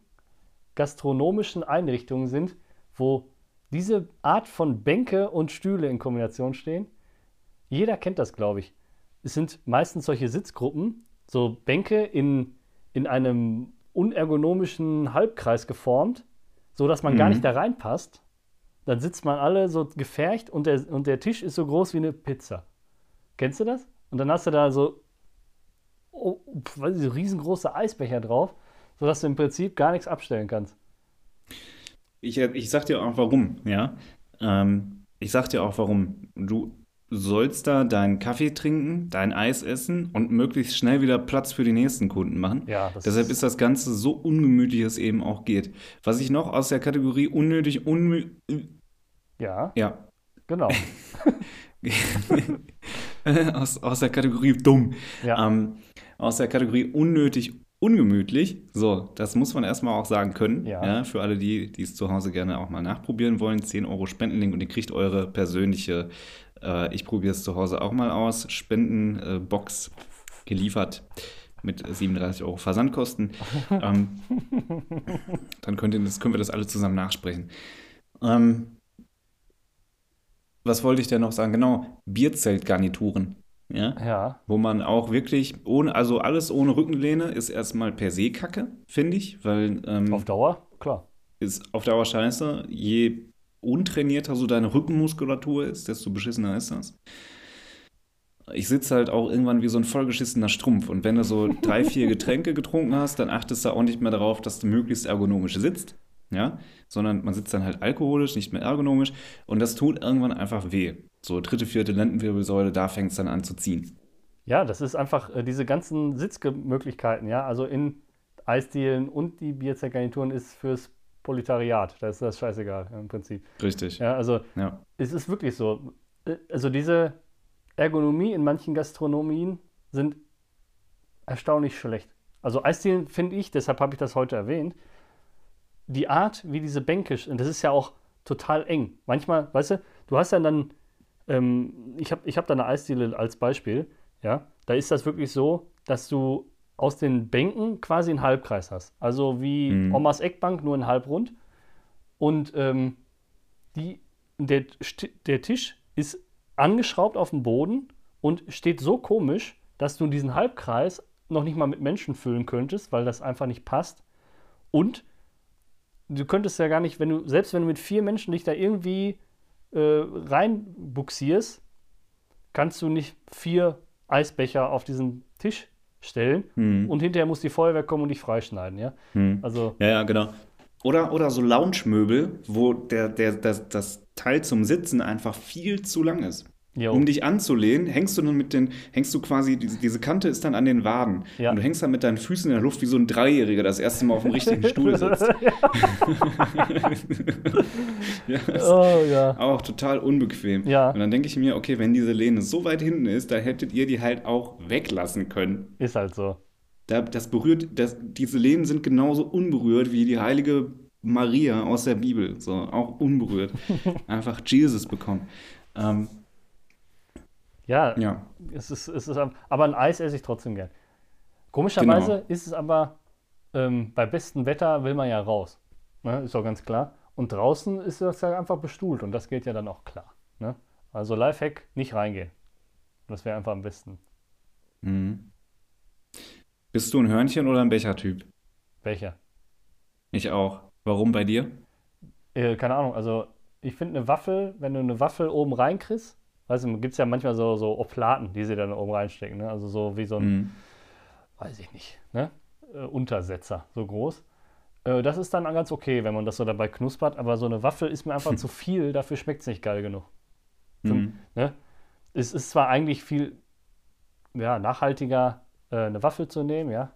gastronomischen Einrichtungen sind, wo diese Art von Bänke und Stühle in Kombination stehen? Jeder kennt das, glaube ich. Es sind meistens solche Sitzgruppen, so Bänke in, in einem unergonomischen Halbkreis geformt, so dass man gar Mhm. nicht da reinpasst. Dann sitzt man alle so gefercht und der, und der Tisch ist so groß wie eine Pizza. Kennst du das? Und dann hast du da so, oh, weiß ich, so riesengroße Eisbecher drauf, sodass du im Prinzip gar nichts abstellen kannst. Ich, ich sag dir auch warum, ja. Ähm, ich sag dir auch warum. Du sollst da deinen Kaffee trinken, dein Eis essen und möglichst schnell wieder Platz für die nächsten Kunden machen. Ja, Deshalb ist das Ganze so ungemütlich es eben auch geht. Was ich noch aus der Kategorie unnötig, unmü Ja, ja, genau. aus, aus der Kategorie dumm, Ja. ähm, aus der Kategorie unnötig, ungemütlich. So, das muss man erstmal auch sagen können. Ja. für alle, die die es zu Hause gerne auch mal nachprobieren wollen. 10 Euro Spendenlink und ihr kriegt eure persönliche, äh, ich probiere es zu Hause auch mal aus, Spendenbox geliefert mit 37 Euro Versandkosten. ähm, dann könnt das, können wir das alle zusammen nachsprechen. Ähm, was wollte ich denn noch sagen? Genau, Bierzeltgarnituren. Ja? Ja. Wo man auch wirklich ohne, also alles ohne Rückenlehne ist erstmal per se Kacke, finde ich, weil ähm, Auf Dauer, klar. ist auf Dauer scheiße. Je untrainierter so deine Rückenmuskulatur ist, desto beschissener ist das. Ich sitze halt auch irgendwann wie so ein vollgeschissener Strumpf. Und wenn du so drei, vier Getränke getrunken hast, dann achtest du auch nicht mehr darauf, dass du möglichst ergonomisch sitzt. Ja, sondern man sitzt dann halt alkoholisch, nicht mehr ergonomisch. Und das tut irgendwann einfach weh. So dritte, vierte Lendenwirbelsäule, da fängt es dann an zu ziehen. Ja, das ist einfach äh, diese ganzen Sitzmöglichkeiten, ja. Also in Eisdielen und die Bierzergarnituren ist fürs Proletariat. Da ist das scheißegal im Prinzip. Richtig. Ja, also Ja. es ist wirklich so. Äh, Also diese Ergonomie in manchen Gastronomien sind erstaunlich schlecht. Also Eisdielen finde ich, deshalb habe ich das heute erwähnt, die Art, wie diese Bänke, und das ist ja auch total eng. Manchmal, weißt du, du hast ja dann, ähm, ich habe ich hab da eine Eisdiele als Beispiel, ja, da ist das wirklich so, dass du aus den Bänken quasi einen Halbkreis hast. Also wie Mhm. Omas Eckbank, nur in halbrund. Und ähm, die, der, der Tisch ist angeschraubt auf dem Boden und steht so komisch, dass du diesen Halbkreis noch nicht mal mit Menschen füllen könntest, weil das einfach nicht passt. Und du könntest ja gar nicht, wenn du, selbst wenn du mit vier Menschen dich da irgendwie äh, reinbuxierst, kannst du nicht vier Eisbecher auf diesen Tisch stellen Hm. und hinterher muss die Feuerwehr kommen und dich freischneiden, ja? Hm. Also, Ja, ja, genau. Oder, oder so Lounge-Möbel, wo der, der, das, das Teil zum Sitzen einfach viel zu lang ist. Jo. Um dich anzulehnen, hängst du dann mit den, hängst du quasi, diese, diese Kante ist dann an den Waden. Ja. Und du hängst dann mit deinen Füßen in der Luft wie so ein Dreijähriger, das erste Mal auf dem richtigen Stuhl sitzt. ja, oh ja. auch total unbequem. Ja. Und dann denke ich mir, okay, wenn diese Lehne so weit hinten ist, dann hättet ihr die halt auch weglassen können. Ist halt so. Da, das berührt, das, diese Lehnen sind genauso unberührt wie die heilige Maria aus der Bibel. So, auch unberührt. Einfach Jesus bekommen. Ähm, Ja, ja. Es ist, es ist, aber ein Eis esse ich trotzdem gern. Komischerweise Genau. ist es aber, ähm, bei bestem Wetter will man ja raus. Ne? Ist doch ganz klar. Und draußen ist das ja einfach bestuhlt und das geht ja dann auch klar. Ne? Also Lifehack, nicht reingehen. Das wäre einfach am besten. Mhm. Bist du ein Hörnchen oder ein Bechertyp? Welcher? Ich auch. Warum bei dir? Äh, keine Ahnung, also ich finde eine Waffel, wenn du eine Waffel oben reinkriegst, weißt du, gibt es ja manchmal so, so Oplaten, die sie dann oben reinstecken. Ne? Also so wie so ein, Mhm. weiß ich nicht, ne? Äh, Untersetzer, so groß. Äh, das ist dann ganz okay, wenn man das so dabei knuspert, aber so eine Waffel ist mir einfach zu viel, dafür schmeckt es nicht geil genug. Mhm. Ne? Es ist zwar eigentlich viel ja, nachhaltiger, äh, eine Waffel zu nehmen, ja,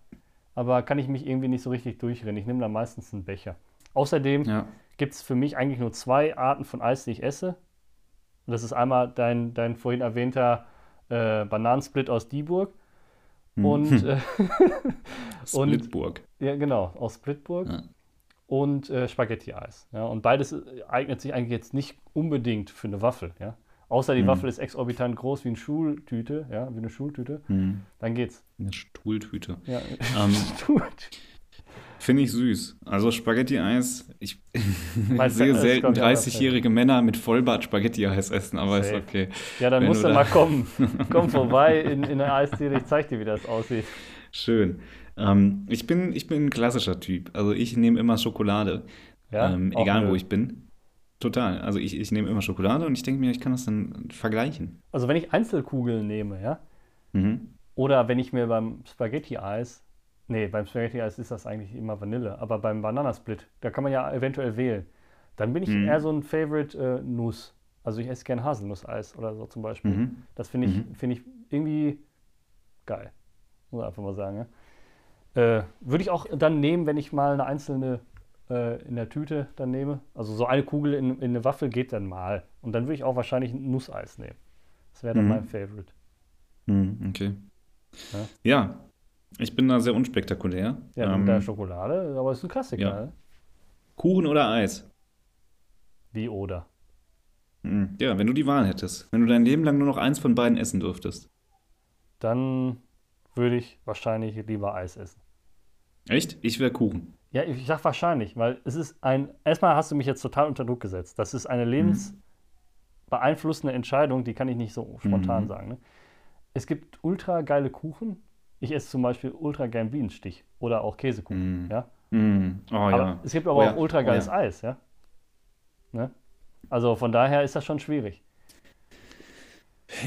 aber kann ich mich irgendwie nicht so richtig durchrennen. Ich nehme dann meistens einen Becher. Außerdem Ja. gibt es für mich eigentlich nur zwei Arten von Eis, die ich esse. Das ist einmal dein, dein vorhin erwähnter äh, Bananensplit aus Dieburg Mhm. und, äh, und Splitburg. ja, genau, aus Splitburg Ja. und äh, Spaghetti-Eis. Ja, und beides eignet sich eigentlich jetzt nicht unbedingt für eine Waffel. Ja? Außer die Mhm. Waffel ist exorbitant groß wie eine Schultüte, ja, wie eine Schultüte, Mhm. dann geht's. Eine Stuhltüte. Ja. Ähm, Schultüte. Finde ich süß. Also Spaghetti-Eis, ich sehe ist, selten glaub ich, anders, 30-jährige Männer mit Vollbart Spaghetti-Eis essen, aber ist Safe. okay. ja, dann wenn musst du da- mal kommen. Komm vorbei in, in der Eisdiele, ich zeig dir, wie das aussieht. Schön. Ähm, ich, bin, ich bin ein klassischer Typ. Also ich nehme immer Schokolade. Ja? ähm, egal nö. wo ich bin. Total. Also ich, ich nehme immer Schokolade und ich denke mir, ich kann das dann vergleichen. Also wenn ich Einzelkugeln nehme, ja, Mhm. oder wenn ich mir beim Spaghetti-Eis, nee, beim Spaghetti-Eis ist das eigentlich immer Vanille, aber beim Bananasplit, da kann man ja eventuell wählen. Dann bin ich Mhm. eher so ein Favorite äh, Nuss. Also ich esse gern Haselnusseis oder so zum Beispiel. Mhm. Das finde ich, Mhm. finde ich irgendwie geil. Muss man einfach mal sagen. Ja? Äh, Würde ich auch dann nehmen, wenn ich mal eine einzelne äh, in der Tüte dann nehme. Also so eine Kugel in, in eine Waffel geht dann mal. Und dann würde ich auch wahrscheinlich ein Nusseis nehmen. Das wäre dann Mhm. mein Favorite. Mhm. Okay. Ja. Ja. Ich bin da sehr unspektakulär. Ja, Ähm, mit der Schokolade, aber ist ein Klassiker. ja. Ne? Kuchen oder Eis? Wie oder? Mhm. Ja, wenn du die Wahl hättest. Wenn du dein Leben lang nur noch eins von beiden essen dürftest. Dann würde ich wahrscheinlich lieber Eis essen. Echt? Ich wäre Kuchen. Ja, ich sag wahrscheinlich, weil es ist ein. Erstmal hast du mich jetzt total unter Druck gesetzt. Das ist eine lebensbeeinflussende Entscheidung, die kann ich nicht so spontan Mhm. sagen. Ne? es gibt ultra geile Kuchen. Ich esse zum Beispiel ultra gern Bienenstich oder auch Käsekuchen. Mm. Ja? Mm. Oh Aber ja. es gibt aber Oh ja. auch ultra geiles Oh ja. Eis, ja. Ne? Also von daher ist das schon schwierig.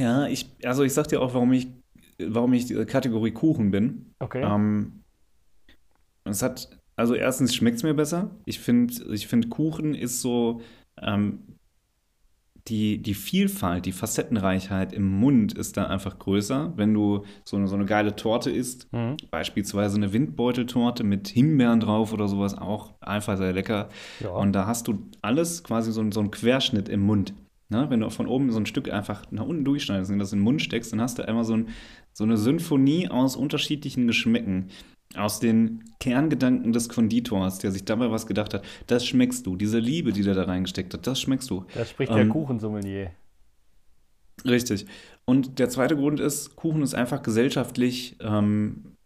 Ja, ich, also ich sag dir auch, warum ich, warum ich die Kategorie Kuchen bin. Okay. Ähm, es hat, also erstens schmeckt es mir besser. Ich finde, ich find Kuchen ist so, ähm, die, die Vielfalt, die Facettenreichheit im Mund ist da einfach größer. Wenn du so eine, so eine geile Torte isst, Mhm. beispielsweise eine Windbeuteltorte mit Himbeeren drauf oder sowas, auch einfach sehr lecker. Ja. Und da hast du alles quasi so, so einen Querschnitt im Mund. Ne? Wenn du von oben so ein Stück einfach nach unten durchschneidest und das in den Mund steckst, dann hast du einmal so, ein, so eine Symphonie aus unterschiedlichen Geschmäcken. Aus den Kerngedanken des Konditors, der sich dabei was gedacht hat, das schmeckst du. Diese Liebe, die der da reingesteckt hat, das schmeckst du. da spricht der ähm, Kuchensommelier. Richtig. Und der zweite Grund ist, Kuchen ist einfach gesellschaftlich ähm,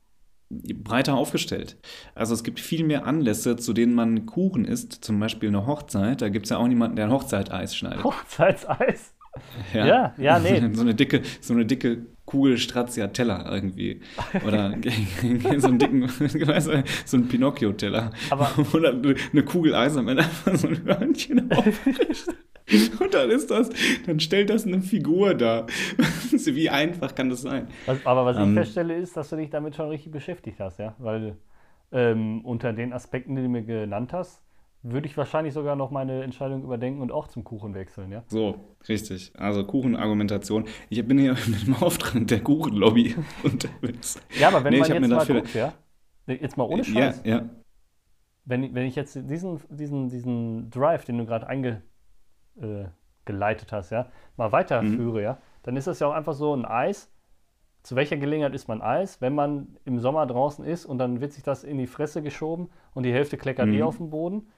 breiter aufgestellt. Also es gibt viel mehr Anlässe, zu denen man Kuchen isst, zum Beispiel eine Hochzeit. Da gibt es ja auch niemanden, der ein Hochzeiteis schneidet. Hochzeitseis. Ja, ja, nee. So eine dicke, so eine dicke Kugel Stracciatella irgendwie. Oder so einen dicken, so ein Pinocchio-Teller. Oder eine Kugel Eis am Ende einfach so ein Hörnchen aufbricht. Und dann ist das, dann stellt das eine Figur dar. Wie einfach kann das sein? Was, aber was ich Ähm. feststelle, ist, dass du dich damit schon richtig beschäftigt hast, ja. Weil ähm, unter den Aspekten, die du mir genannt hast, würde ich wahrscheinlich sogar noch meine Entscheidung überdenken und auch zum Kuchen wechseln, ja. So, richtig. Also Kuchenargumentation. Ich bin hier mit dem Auftrag der Kuchenlobby unterwegs. Ja, aber wenn Nee, man jetzt mal guckt, ja. Jetzt mal ohne Ja, Scheiß. ja. Wenn, ich- wenn ich jetzt diesen, diesen, diesen Drive, den du gerade eingeleitet äh, hast, ja, mal weiterführe, ja, dann ist das ja auch einfach so ein Eis. Zu welcher Gelegenheit isst man Eis? Wenn man im Sommer draußen ist und dann wird sich das in die Fresse geschoben und die Hälfte kleckert eh Mhm. auf dem Boden.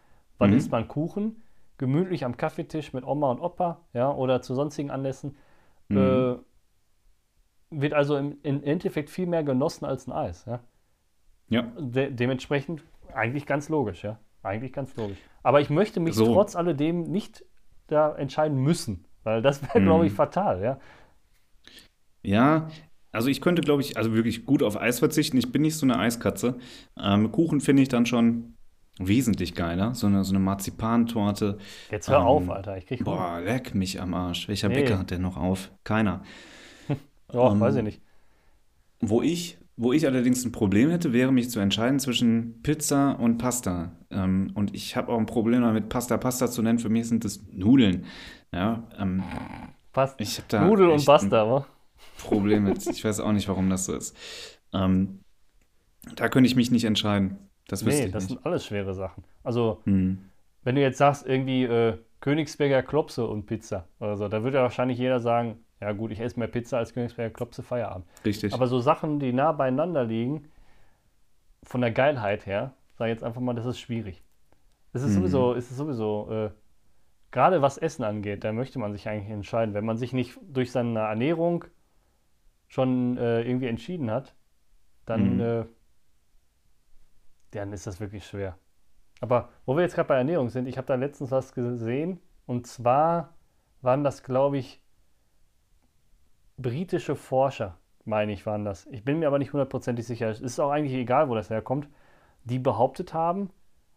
Wann Mhm. isst man Kuchen? Gemütlich am Kaffeetisch mit Oma und Opa, ja, oder zu sonstigen Anlässen. Mhm. Äh, wird also im, im Endeffekt viel mehr genossen als ein Eis, ja. Ja. De dementsprechend eigentlich ganz logisch, ja. Eigentlich ganz logisch. Aber ich möchte mich So. trotz alledem nicht da entscheiden müssen, weil das wäre, Mhm. glaube ich, fatal, ja. Ja, also ich könnte, glaube ich, also wirklich gut auf Eis verzichten. Ich bin nicht so eine Eiskatze. Ähm, Kuchen finde ich dann schon wesentlich geiler. So eine, so eine Marzipantorte. Jetzt hör Ähm, auf, Alter. Ich krieg Hunger. Boah, leck mich am Arsch. Welcher Nee. Bäcker hat denn noch auf? Keiner. Ja, ähm, weiß ich nicht. Wo ich, wo ich allerdings ein Problem hätte, wäre mich zu entscheiden zwischen Pizza und Pasta. Ähm, und ich habe auch ein Problem damit, Pasta Pasta zu nennen. Für mich sind das Nudeln. Ja, ähm, Passt. ich habe da Nudel und Basta, wa? Problem mit. Ich weiß auch nicht, warum das so ist. Ähm, da könnte ich mich nicht entscheiden. Das Nee, das nicht. sind alles schwere Sachen. Also, Hm. wenn du jetzt sagst, irgendwie äh, Königsberger Klopse und Pizza oder so, da würde ja wahrscheinlich jeder sagen, ja gut, ich esse mehr Pizza als Königsberger Klopse Feierabend. Richtig. Aber so Sachen, die nah beieinander liegen, von der Geilheit her, sag ich jetzt einfach mal, das ist schwierig. Es ist Mhm. sowieso, es ist sowieso, äh, gerade was Essen angeht, da möchte man sich eigentlich entscheiden. Wenn man sich nicht durch seine Ernährung schon äh, irgendwie entschieden hat, dann, Mhm. äh, dann ist das wirklich schwer. Aber wo wir jetzt gerade bei Ernährung sind, ich habe da letztens was gesehen und zwar waren das, glaube ich, britische Forscher, meine ich, waren das. Ich bin mir aber nicht hundertprozentig sicher. Es ist auch eigentlich egal, wo das herkommt. Die behauptet haben,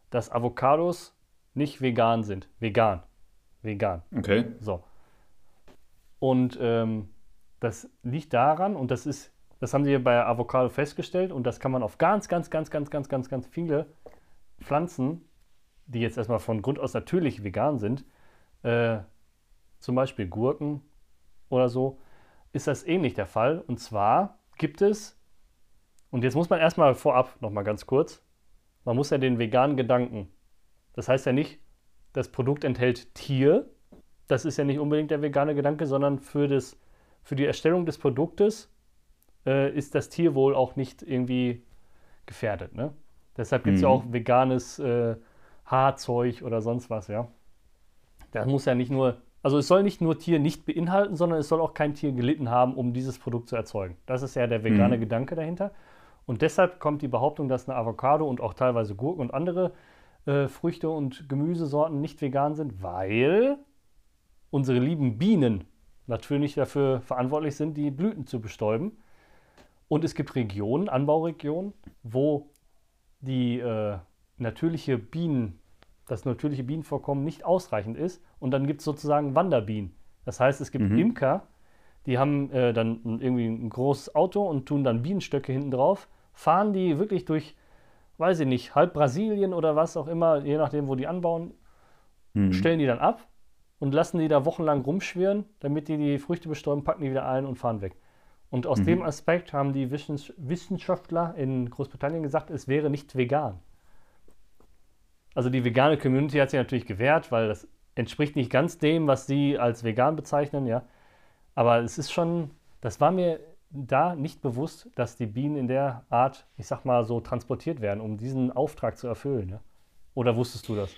dass Avocados nicht vegan sind. Vegan. Vegan. Okay. So. Und ähm, das liegt daran, und das ist, das haben sie bei Avocado festgestellt, und das kann man auf ganz, ganz, ganz, ganz, ganz, ganz, ganz viele Pflanzen, die jetzt erstmal von Grund aus natürlich vegan sind, äh, zum Beispiel Gurken oder so, ist das ähnlich der Fall. Und zwar gibt es, und jetzt muss man erstmal vorab nochmal ganz kurz, man muss ja den veganen Gedanken, das heißt ja nicht, das Produkt enthält Tier, das ist ja nicht unbedingt der vegane Gedanke, sondern für, das, für die Erstellung des Produktes äh, ist das Tierwohl auch nicht irgendwie gefährdet. Ne? Deshalb gibt es ja Mhm. auch veganes äh, Haarzeug oder sonst was, ja. Das muss ja nicht nur, also es soll nicht nur Tier nicht beinhalten, sondern es soll auch kein Tier gelitten haben, um dieses Produkt zu erzeugen. Das ist ja der vegane Mhm. Gedanke dahinter. Und deshalb kommt die Behauptung, dass eine Avocado und auch teilweise Gurken und andere äh, Früchte und Gemüsesorten nicht vegan sind, weil unsere lieben Bienen natürlich dafür verantwortlich sind, die Blüten zu bestäuben. Und es gibt Regionen, Anbauregionen, wo die äh, natürliche Bienen, das natürliche Bienenvorkommen nicht ausreichend ist. Und dann gibt es sozusagen Wanderbienen. Das heißt, es gibt Mhm. Imker, die haben äh, dann irgendwie ein großes Auto und tun dann Bienenstöcke hinten drauf, fahren die wirklich durch, weiß ich nicht, halb Brasilien oder was auch immer, je nachdem, wo die anbauen, Hm. stellen die dann ab und lassen die da wochenlang rumschwirren, damit die die Früchte bestäuben, packen die wieder ein und fahren weg. Und aus Mhm. dem Aspekt haben die Wissens Wissenschaftler in Großbritannien gesagt, es wäre nicht vegan. Also die vegane Community hat sich natürlich gewehrt, weil das entspricht nicht ganz dem, was sie als vegan bezeichnen, ja. Aber es ist schon, das war mir da nicht bewusst, dass die Bienen in der Art, ich sag mal, so transportiert werden, um diesen Auftrag zu erfüllen, ja. Oder wusstest du das?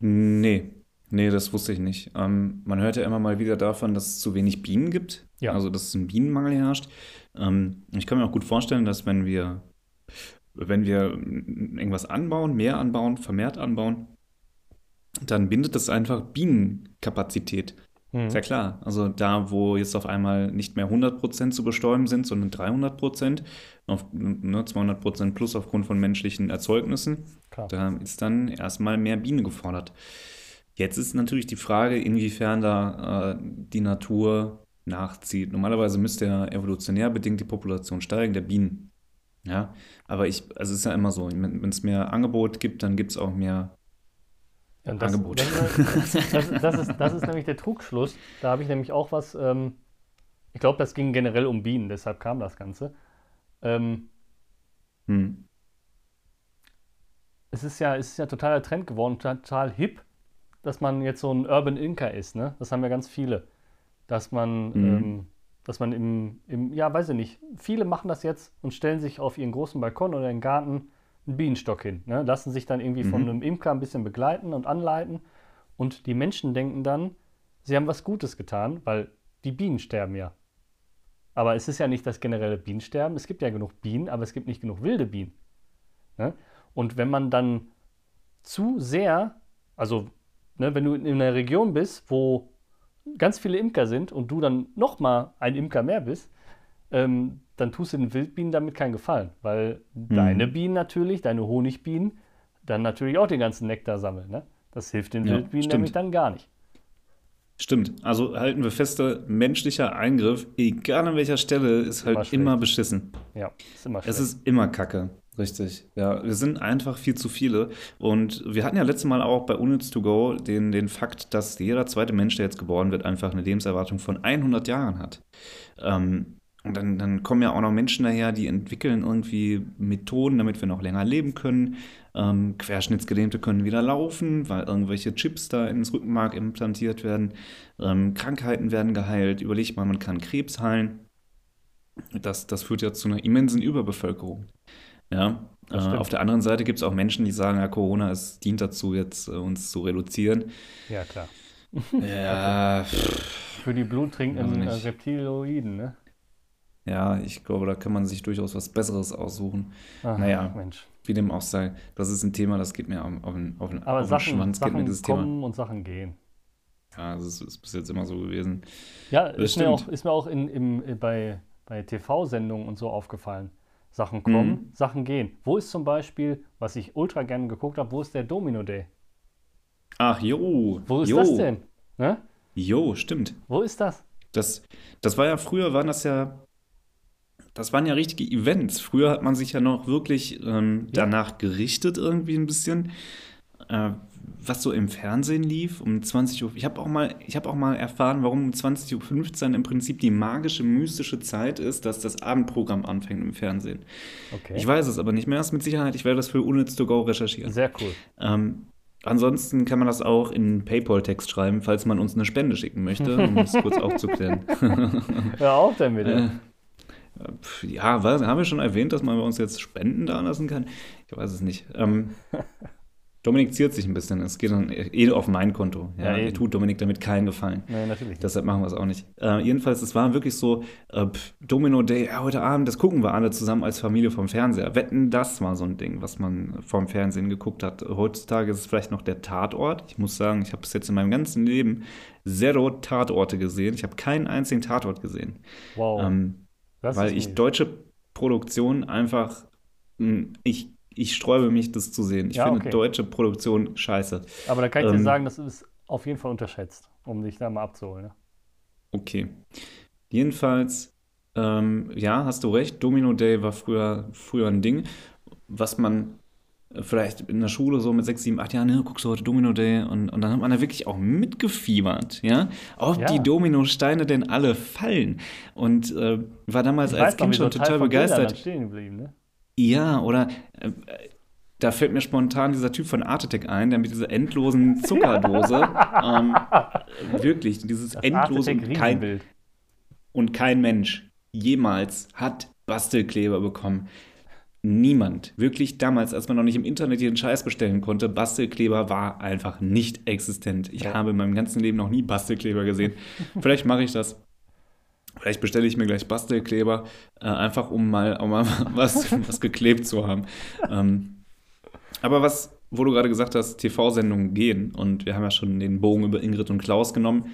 Nee, nee, das wusste ich nicht. Ähm, man hört ja immer mal wieder davon, dass es zu wenig Bienen gibt. Ja. Also, dass ein Bienenmangel herrscht. Ähm, ich kann mir auch gut vorstellen, dass wenn wir, wenn wir irgendwas anbauen, mehr anbauen, vermehrt anbauen, dann bindet das einfach Bienenkapazität. Mhm. Ist ja klar. Also da, wo jetzt auf einmal nicht mehr 100% zu bestäuben sind, sondern 300%, auf, ne, 200% plus aufgrund von menschlichen Erzeugnissen, Klar. da ist dann erstmal mehr Biene gefordert. Jetzt ist natürlich die Frage, inwiefern da äh, die Natur nachzieht. Normalerweise müsste ja evolutionär bedingt die Population steigen, der Bienen. Ja, aber ich, also es ist ja immer so, wenn es mehr Angebot gibt, dann gibt es auch mehr Ja, das, Angebot. Das, das, das, ist, das ist nämlich der Trugschluss. Da habe ich nämlich auch was, ähm, ich glaube, das ging generell um Bienen, deshalb kam das Ganze. Ähm, Hm. es, ist ja, es ist ja totaler Trend geworden, total hip, dass man jetzt so ein Urban Inker ist. Ne? Das haben ja ganz viele. Dass man, Mhm. ähm, dass man im, im, ja, weiß ich nicht, viele machen das jetzt und stellen sich auf ihren großen Balkon oder im Garten einen Bienenstock hin. Ne? Lassen sich dann irgendwie von Mhm. einem Imker ein bisschen begleiten und anleiten. Und die Menschen denken dann, sie haben was Gutes getan, weil die Bienen sterben ja. Aber es ist ja nicht das generelle Bienensterben. Es gibt ja genug Bienen, aber es gibt nicht genug wilde Bienen. Ne? Und wenn man dann zu sehr, also ne, wenn du in einer Region bist, wo ganz viele Imker sind und du dann nochmal ein Imker mehr bist, ähm, dann tust du den Wildbienen damit keinen Gefallen, weil deine Bienen natürlich, deine Honigbienen, dann natürlich auch den ganzen Nektar sammeln. Ne? Das hilft den Ja, Wildbienen stimmt. nämlich dann gar nicht. Stimmt. Also halten wir feste, menschlicher Eingriff, egal an welcher Stelle, ist halt Immer immer beschissen. Ja, ist immer Es schlecht. ist immer Kacke. Richtig. Ja, wir sind einfach viel zu viele. Und wir hatten ja letztes Mal auch bei Unnütz to Go den, den Fakt, dass jeder zweite Mensch, der jetzt geboren wird, einfach eine Lebenserwartung von 100 Jahren hat. Ähm, und dann, dann kommen ja auch noch Menschen daher, die entwickeln irgendwie Methoden, damit wir noch länger leben können. Ähm, Querschnittsgelähmte können wieder laufen, weil irgendwelche Chips da ins Rückenmark implantiert werden. Ähm, Krankheiten werden geheilt. Überleg mal, man kann Krebs heilen. Das, das führt ja zu einer immensen Überbevölkerung. Ja, äh, auf der anderen Seite gibt es auch Menschen, die sagen, ja, Corona es dient dazu, jetzt äh, uns zu reduzieren. Ja, klar. Ja, Für die bluttrinkenden Also Reptiloiden, ne? ja, ich glaube, da kann man sich durchaus was Besseres aussuchen. Ach, Naja. Mensch. Wie dem auch sei, das ist ein Thema, das geht mir auf, auf, den- auf, den- Aber auf den Sachen, Schwanz, geht mir Sachen dieses kommen Thema. und Sachen gehen. Ja, das ist, ist bis jetzt immer so gewesen. Ja, Das ist mir auch, ist mir auch in, im, äh, bei, bei TV-Sendungen und so aufgefallen. Sachen kommen, Mhm. Sachen gehen. Wo ist zum Beispiel, was ich ultra gerne geguckt habe, wo ist der Domino Day? Ach, jo. Wo ist jo, das denn? Ne? Jo, stimmt. Wo ist das? Das, das war ja früher, waren das ja, das waren ja richtige Events. Früher hat man sich ja noch wirklich ähm, Ja. danach gerichtet, irgendwie ein bisschen, äh, was so im Fernsehen lief um 20 Uhr. Ich habe auch mal, ich habe auch mal erfahren, warum um 20.15 Uhr im Prinzip die magische, mystische Zeit ist, dass das Abendprogramm anfängt im Fernsehen. Okay. Ich weiß es aber nicht mehr, ist mit Sicherheit. Ich werde das für Unnütz to go recherchieren. Sehr cool. Ähm, ansonsten kann man das auch in Paypal-Text schreiben, falls man uns eine Spende schicken möchte, um es kurz aufzuklären. Hör auf damit. Äh, ja, was, haben wir schon erwähnt, dass man bei uns jetzt Spenden da lassen kann? Ich weiß es nicht. Ähm, Dominik ziert sich ein bisschen. Es geht dann eh auf mein Konto. Ja, Ja, eben. tut Dominik damit keinen Gefallen. Nee, natürlich. Deshalb machen wir es auch nicht. Äh, jedenfalls, es war wirklich so, äh, Domino Day, ja, heute Abend, das gucken wir alle zusammen als Familie vom Fernseher. Wetten, das war so ein Ding, was man vom Fernsehen geguckt hat. Heutzutage ist es vielleicht noch der Tatort. Ich muss sagen, ich habe bis jetzt in meinem ganzen Leben zero Tatorte gesehen. Ich habe keinen einzigen Tatort gesehen. wow. Ähm, weil ich deutsche Produktion einfach, mh, ich, ich sträube mich, das zu sehen. Ich Ja, finde okay. deutsche Produktion scheiße. Aber da kann ich dir ähm, sagen, das ist auf jeden Fall unterschätzt, um dich da mal abzuholen. Ne? Okay. Jedenfalls, ähm, ja, hast du recht, Domino Day war früher, früher ein Ding, was man äh, vielleicht in der Schule so mit sechs, sieben, acht Jahren, ne, guckst du heute Domino Day und, und dann hat man da wirklich auch mitgefiebert, ja, ob Ja. die Dominosteine denn alle fallen und äh, war damals Ich als noch, Kind schon total Bildern begeistert. stehen geblieben. Ne? Ja, oder äh, da fällt mir spontan dieser Typ von Art Attack ein, der mit dieser endlosen Zuckerdose, ähm, wirklich, dieses Das endlose und kein, und kein Mensch jemals hat Bastelkleber bekommen. Niemand. Wirklich damals, als man noch nicht im Internet jeden Scheiß bestellen konnte, Bastelkleber war einfach nicht existent. Ich Ja. habe in meinem ganzen Leben noch nie Bastelkleber gesehen. Vielleicht mache ich das. Vielleicht bestelle ich mir gleich Bastelkleber, äh, einfach um mal, um mal was, was geklebt zu haben. Ähm, aber was, wo du gerade gesagt hast, TV-Sendungen gehen, und wir haben ja schon den Bogen über Ingrid und Klaus genommen,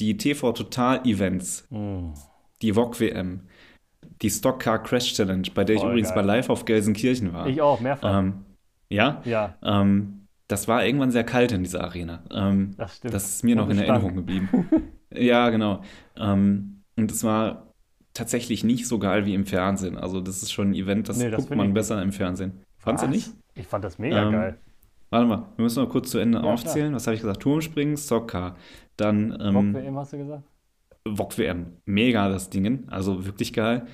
die TV-Total-Events, Mm. die VOG-WM, die Stockcar Crash Challenge, bei der ich Voll übrigens geil. bei Live auf Gelsenkirchen war. Ich auch, mehrfach. ähm, ja, ja, ähm, das war irgendwann sehr kalt in dieser Arena. Ähm, das stimmt. das ist mir noch Und in es Erinnerung geblieben. ja, genau. Ähm, und es war tatsächlich nicht so geil wie im Fernsehen. Also das ist schon ein Event, das Nee, das guckt man ich- besser im Fernsehen. Fandst du nicht? Ich fand das mega Ähm, geil. Warte mal, wir müssen noch kurz zu Ende Ja, aufzählen. Was habe ich gesagt? Turmspringen, Soccer, dann ähm, WM hast du gesagt? VOG WM. Mega das Ding, also wirklich geil.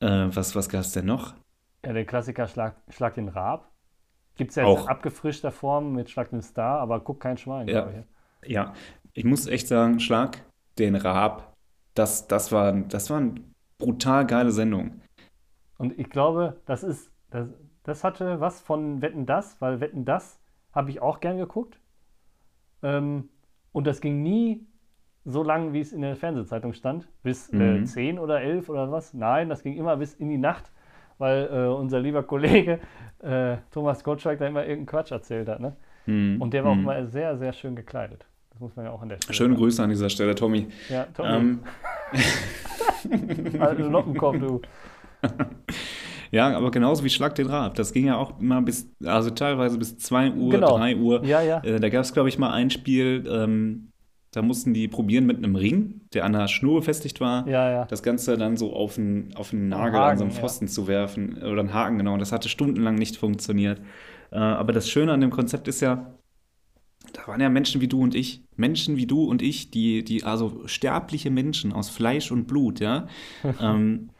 Äh, was was gab es denn noch? Ja, der Klassiker Schlag, Schlag den Raab. Gibt es ja Auch. jetzt in abgefrischter Form mit Schlag den Star, aber guckt kein Schwein, Ja. ich. Ja, ich muss echt sagen, Schlag den Raab, das, das, war, das war eine brutal geile Sendung. Und ich glaube, das ist, das, das hatte was von Wetten das, weil Wetten das habe ich auch gern geguckt. Ähm, und das ging nie so lang, wie es in der Fernsehzeitung stand, bis äh, Mhm. 10 oder 11 oder was. Nein, das ging immer bis in die Nacht, weil äh, unser lieber Kollege äh, Thomas Gottschalk da immer irgendeinen Quatsch erzählt hat. Ne? Hm, Und der war auch hm. immer sehr, sehr schön gekleidet. Das muss man ja auch an der Stelle Schöne sagen. Grüße an dieser Stelle, Tommy. Ja, Tommy, Ähm, alter Lockenkopf, du. ja, aber genauso wie Schlag den Raab. Das ging ja auch immer bis, also teilweise bis 2 Uhr, Genau. 3 Uhr. Ja, ja. Äh, da gab es, glaube ich, mal ein Spiel, ähm, da mussten die probieren mit einem Ring, der an der Schnur befestigt war, Ja, ja. das Ganze dann so auf einen, auf einen Nagel Haken, an so einen ja. Pfosten zu werfen oder einen Haken, genau. Und das hatte stundenlang nicht funktioniert. Äh, aber das Schöne an dem Konzept ist ja, da waren ja Menschen wie du und ich, Menschen wie du und ich, die, die also sterbliche Menschen aus Fleisch und Blut, ja, ähm,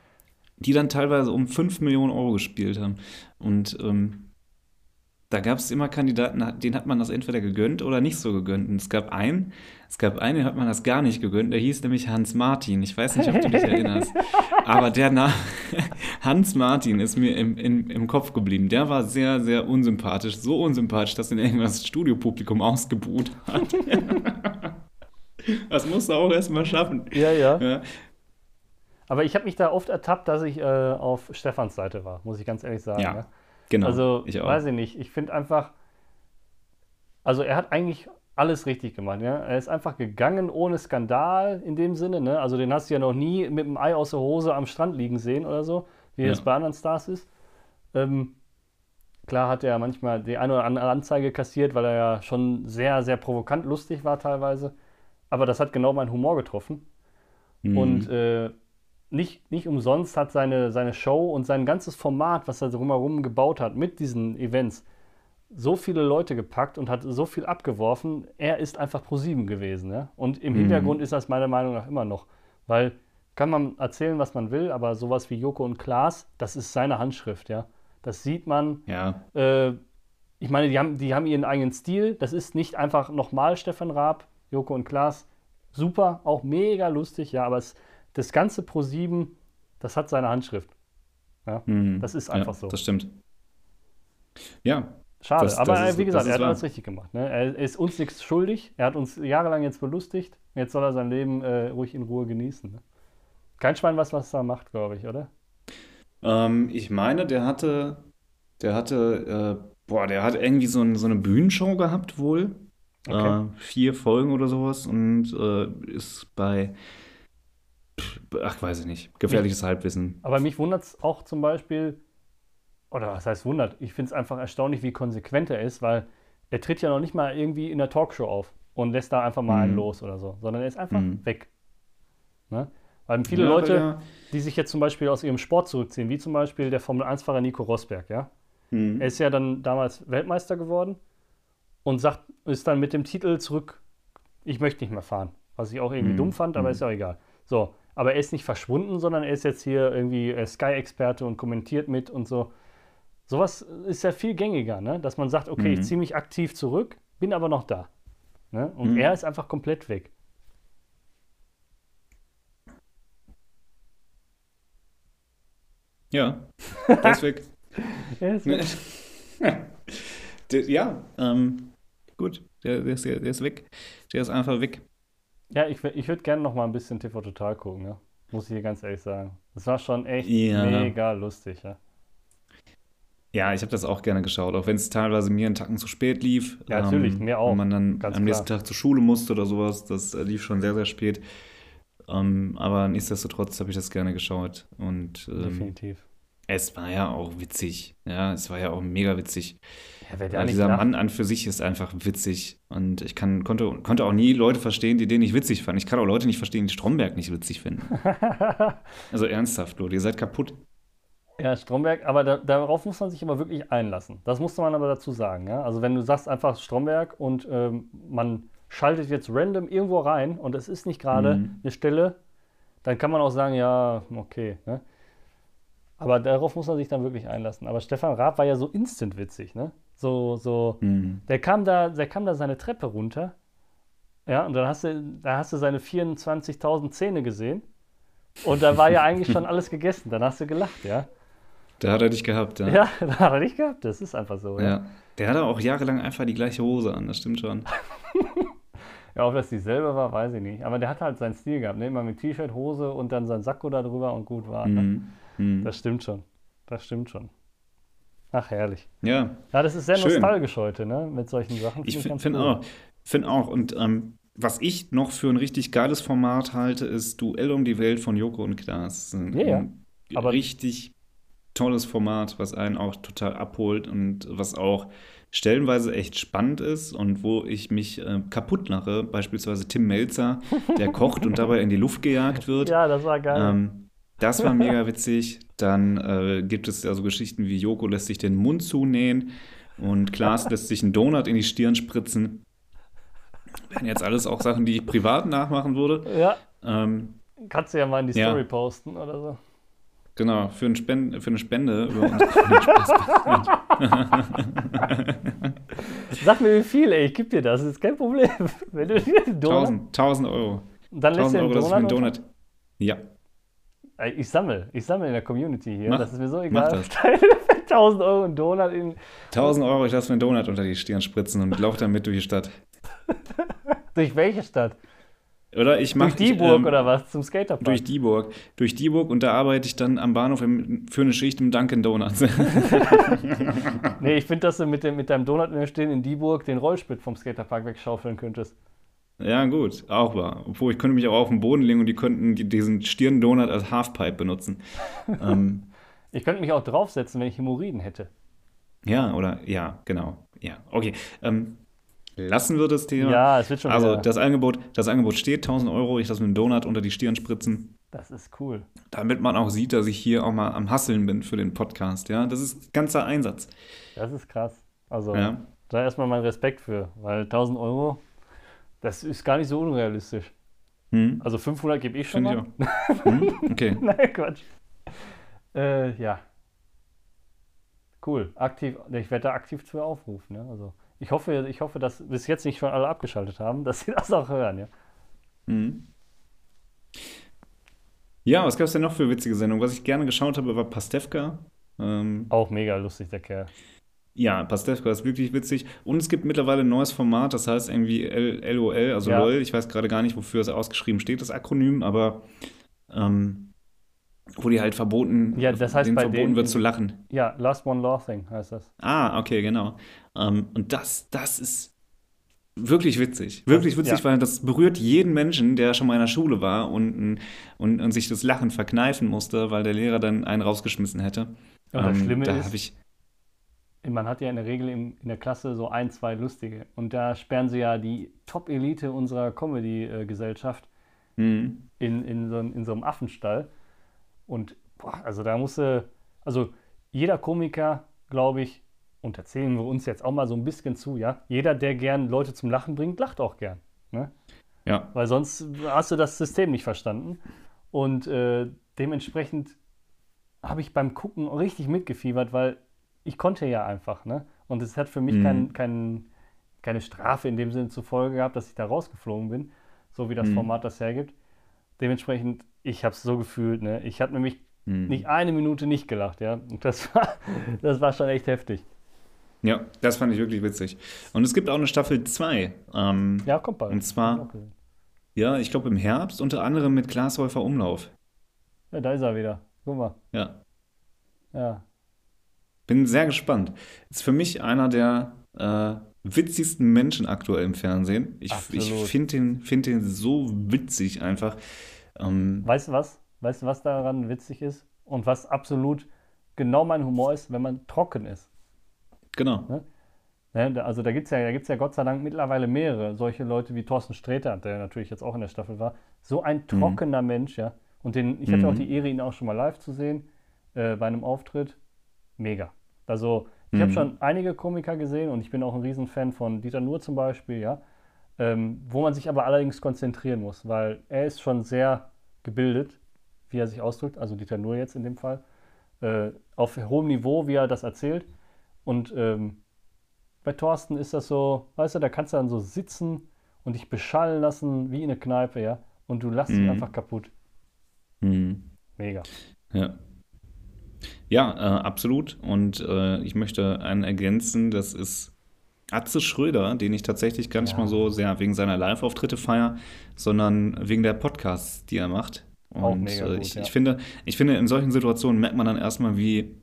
die dann teilweise um 5 Millionen Euro gespielt haben. Und ähm, da gab es immer Kandidaten, denen hat man das entweder gegönnt oder nicht so gegönnt. Und es gab einen, es gab einen, den hat man das gar nicht gegönnt, der hieß nämlich Hans Martin. Ich weiß nicht, ob du dich erinnerst. Aber der Name, Hans Martin, ist mir im, im, im Kopf geblieben. Der war sehr, sehr unsympathisch. So unsympathisch, dass ihn irgendwas das Studiopublikum ausgebuht hat. das musst du auch erstmal schaffen. Ja, ja. Ja. Aber ich habe mich da oft ertappt, dass ich äh, auf Stefans Seite war, muss ich ganz ehrlich sagen. Ja, ne? Genau, Also, ich auch. weiß ich nicht. Ich finde einfach, also er hat eigentlich alles richtig gemacht. Ja? Er ist einfach gegangen ohne Skandal in dem Sinne. Ne? Also den hast du ja noch nie mit dem Ei aus der Hose am Strand liegen sehen oder so, wie Ja. es bei anderen Stars ist. Ähm, klar hat er manchmal die eine oder andere Anzeige kassiert, weil er ja schon sehr, sehr provokant lustig war teilweise. Aber das hat genau meinen Humor getroffen. Mhm. Und äh, nicht, nicht umsonst hat seine, seine Show und sein ganzes Format, was er drumherum gebaut hat mit diesen Events, so viele Leute gepackt und hat so viel abgeworfen. Er ist einfach ProSieben gewesen. Ja? Und im Mhm. Hintergrund ist das meiner Meinung nach immer noch. Weil kann man erzählen, was man will, aber sowas wie Joko und Klaas, das ist seine Handschrift. ja. Das sieht man. ja, Äh, ich meine, die haben, die haben ihren eigenen Stil. Das ist nicht einfach nochmal Stefan Raab, Joko und Klaas. Super, auch mega lustig, ja, aber es, das ganze Pro7, das hat seine Handschrift. Ja, Mhm. das ist Ja, einfach so. Das stimmt. Ja, Schade, Das- aber das äh, ist- wie gesagt, er hat alles richtig gemacht. Ne? Er ist uns nichts schuldig. Er hat uns jahrelang jetzt belustigt. Jetzt soll er sein Leben äh, ruhig in Ruhe genießen. Ne? Kein Schwein weiß, was er macht, glaube ich, oder? Ähm, ich meine, der hatte, der hatte, äh, boah, der hat irgendwie so, ein, so eine Bühnenshow gehabt wohl. Okay. Äh, vier Folgen oder sowas und äh, ist bei, ach, weiß ich nicht, gefährliches Halbwissen. Aber mich wundert es auch zum Beispiel, oder was heißt wundert? Ich finde es einfach erstaunlich, wie konsequent er ist, weil er tritt ja noch nicht mal irgendwie in der Talkshow auf und lässt da einfach mal einen Mhm. los oder so, sondern er ist einfach Mhm. weg. Ne? Weil viele Ja, Leute, er- die sich jetzt zum Beispiel aus ihrem Sport zurückziehen, wie zum Beispiel der Formel-1-Fahrer Nico Rosberg, ja. Hm. Er ist ja dann damals Weltmeister geworden und sagt, ist dann mit dem Titel zurück, ich möchte nicht mehr fahren. Was ich auch irgendwie Mhm. dumm fand, aber Mhm. ist ja auch egal. So, aber er ist nicht verschwunden, sondern er ist jetzt hier irgendwie Sky-Experte und kommentiert mit und so. Sowas ist ja viel gängiger, ne? dass man sagt, okay, ich Mhm. ziehe mich aktiv zurück, bin aber noch da. Ne? Und Mhm. er ist einfach komplett weg. Ja, der ist weg. Er ist weg. Der- ja, ähm, gut, der, der, ist, der ist weg. Der ist einfach weg. Ja, ich, ich würde gerne noch mal ein bisschen TV Total gucken, ja? muss ich hier ganz ehrlich sagen. Das war schon echt Ja. mega lustig. Ja? Ja, ich habe das auch gerne geschaut, auch wenn es teilweise mir einen Tacken zu spät lief. ähm, Ja, natürlich, mir auch, Und man dann ganz am nächsten klar. Tag zur Schule musste oder sowas. Das äh, lief schon sehr, sehr spät. Ähm, aber nichtsdestotrotz habe ich das gerne geschaut. Und ähm, Definitiv. es war ja auch witzig. Ja, es war ja auch mega witzig. Ja, dieser lacht. Mann an für sich ist einfach witzig. Und ich kann, konnte, konnte auch nie Leute verstehen, die den nicht witzig fanden. Ich kann auch Leute nicht verstehen, die Stromberg nicht witzig finden. Also ernsthaft, Leute, ihr seid kaputt. Ja, Stromberg, aber da, darauf muss man sich aber wirklich einlassen. Das musste man aber dazu sagen. Ja? Also wenn du sagst einfach Stromberg und ähm, man schaltet jetzt random irgendwo rein und es ist nicht gerade Mhm. eine Stelle, dann kann man auch sagen, ja, okay. Ne? Aber darauf muss man sich dann wirklich einlassen. Aber Stefan Raab war ja so instant witzig, ne? So, so, Mhm. der kam da, der kam da seine Treppe runter. Ja, und dann hast du, da hast du seine 24.000 Zähne gesehen. Und da war ja eigentlich schon alles gegessen. Dann hast du gelacht, ja. Da hat er dich gehabt, ja. Ja, da hat er nicht gehabt. Das ist einfach so. Ja, Ja. Der hatte auch jahrelang einfach die gleiche Hose an, das stimmt schon. ja ob das dieselbe war, weiß ich nicht. Aber der hat halt seinen Stil gehabt. Ne? Immer mit T-Shirt, Hose und dann sein Sakko da drüber und gut war. Ne? Mhm. Mhm. Das stimmt schon. Das stimmt schon. Ach, herrlich. Ja, Ja, das ist sehr Schön. nostalgisch heute, ne? Mit solchen Sachen. ich Find finde find cool. auch. Find auch. Und ähm, was ich noch für ein richtig geiles Format halte, ist Duell um die Welt von Joko und Klaas. Ja, ja. Aber- richtig tolles Format, was einen auch total abholt und was auch stellenweise echt spannend ist und wo ich mich äh, kaputt lache. Beispielsweise Tim Melzer, der kocht und dabei in die Luft gejagt wird. Ja, das war geil. Ähm, das war mega witzig. Dann äh, gibt es ja so Geschichten wie Joko lässt sich den Mund zunähen und Klaas lässt sich einen Donut in die Stirn spritzen. Wären jetzt alles auch Sachen, die ich privat nachmachen würde. ja, Ähm, kannst du ja mal in die Ja. Story posten oder so. Genau, für, ein Spend für eine Spende über uns. Sag mir wie viel, ey, ich geb dir das, das ist kein Problem. Wenn du einen Donut, 1000, 1000 Euro. dann lässt 1000 du Euro, dass ich mir einen Donut. Ja, Ich sammle, ich sammle in der Community hier. Mach- das ist mir so mach egal. das. 1000 Euro einen Donut in, 1000 Euro, ich lasse mir einen Donut unter die Stirn spritzen und laufe damit durch die Stadt. durch welche Stadt? Oder ich mache. Durch Dieburg oder was? Zum Skaterpark? Durch Dieburg. Durch Dieburg und da arbeite ich dann am Bahnhof im, für eine Schicht im Dunkin' Donuts. Nee, ich finde, dass du mit, dem, mit deinem Donut in der Stehen in Dieburg den Rollspit vom Skaterpark wegschaufeln könntest. ja, gut, auch wahr. Obwohl ich könnte mich auch auf den Boden legen und die könnten die, diesen Stirn-Donut als Halfpipe benutzen. ähm, Ich könnte mich auch draufsetzen, wenn ich Hämorrhoiden hätte. ja, oder ja, genau. Ja, okay. Ähm, lassen wir das Thema. Ja, es wird schon Also wieder. das Angebot, das Angebot steht, 1000 Euro, ich lasse mir einen Donut unter die Stirn spritzen, Das ist cool. damit man auch sieht, dass ich hier auch mal am Hasseln bin für den Podcast. Ja, das ist ganzer Einsatz. Das ist krass. Also, Ja. da erstmal mein Respekt für, weil 1000 Euro, das ist gar nicht so unrealistisch. Hm? Also 500 gebe ich schon Finde ich mal. auch. Hm? Okay. Nein, Quatsch. Äh, ja. Cool. Aktiv, ich werde da aktiv zu aufrufen. Ja? Also, ich hoffe, ich hoffe, dass bis jetzt nicht schon alle abgeschaltet haben, dass sie das auch hören. Ja? Mhm. Ja, was gab es denn noch für witzige Sendungen? Was ich gerne geschaut habe, war Pastewka. Ähm, Auch mega lustig, der Kerl. Ja, Pastewka ist wirklich witzig. Und es gibt mittlerweile ein neues Format, das heißt irgendwie LOL, also Ja. LOL. Ich weiß gerade gar nicht, wofür es ausgeschrieben steht, das Akronym, aber ähm, wo die halt verboten, Ja, das heißt denen bei verboten denen- wird zu lachen. Ja, Last One Laughing heißt das. Ah, okay, genau. Ähm, und das, das ist wirklich witzig. Wirklich witzig, ja. weil das berührt jeden Menschen, der schon mal in der Schule war und, und, und sich das Lachen verkneifen musste, weil der Lehrer dann einen rausgeschmissen hätte. Und das Ähm, Schlimme da ist- ich, Man hat ja in der Regel in, in der Klasse so ein, zwei Lustige. Und da sperren sie ja die Top-Elite unserer Comedy-Gesellschaft hm, in, in, so, in so einem Affenstall. Und boah, also da musste, also jeder Komiker, glaube ich, und erzählen wir uns jetzt auch mal so ein bisschen zu, ja, jeder, der gern Leute zum Lachen bringt, lacht auch gern. Ne? ja, Weil sonst hast du das System nicht verstanden. Und äh, dementsprechend habe ich beim Gucken richtig mitgefiebert, weil ich konnte ja einfach, ne? Und es hat für mich Mhm. kein, kein, keine Strafe in dem Sinne zur Folge gehabt, dass ich da rausgeflogen bin, so wie das Mhm. Format das hergibt. Dementsprechend, ich habe es so gefühlt, ne? Ich habe nämlich hm. nicht eine Minute nicht gelacht, ja. Und das war, das war schon echt heftig. ja, das fand ich wirklich witzig. Und es gibt auch eine Staffel 2. Ähm, Ja, kommt bald. Und zwar- ich ja, ich glaube im Herbst, unter anderem mit Klaas Häufer Umlauf. Ja, da ist er wieder. Guck mal. Ja, Ja. bin sehr gespannt. Ist für mich einer der äh, witzigsten Menschen aktuell im Fernsehen. Ich, ich finde den, find den so witzig einfach. Ähm, Weißt du was? Weißt du, was daran witzig ist? Und was absolut genau mein Humor ist, wenn man trocken ist. genau. Ne? da- Also da gibt es ja, da gibt's ja Gott sei Dank mittlerweile mehrere. Solche Leute wie Thorsten Sträter, der natürlich jetzt auch in der Staffel war. So ein trockener Mensch, ja. Und den, ich hatte Mhm. auch die Ehre, ihn auch schon mal live zu sehen äh, bei einem Auftritt. Mega. Also ich habe Mhm. schon einige Komiker gesehen und ich bin auch ein Riesenfan von Dieter Nuhr zum Beispiel, ja. Ähm, wo man sich aber allerdings konzentrieren muss, weil er ist schon sehr gebildet, wie er sich ausdrückt, also Dieter Nuhr jetzt in dem Fall, äh, auf hohem Niveau, wie er das erzählt. Und ähm, bei Thorsten ist das so, weißt du, da kannst du dann so sitzen und dich beschallen lassen wie in eine Kneipe, ja. Und du lässt dich Mhm. einfach kaputt. Mhm. Mega. Ja. Ja, äh, absolut. Und äh, ich möchte einen ergänzen, das ist Atze Schröder, den ich tatsächlich gar nicht Ja. mal so sehr wegen seiner Live-Auftritte feier, sondern wegen der Podcasts, die er macht. Auch Und äh, gut, ich, ja. ich, finde, ich finde, in solchen Situationen merkt man dann erstmal, wie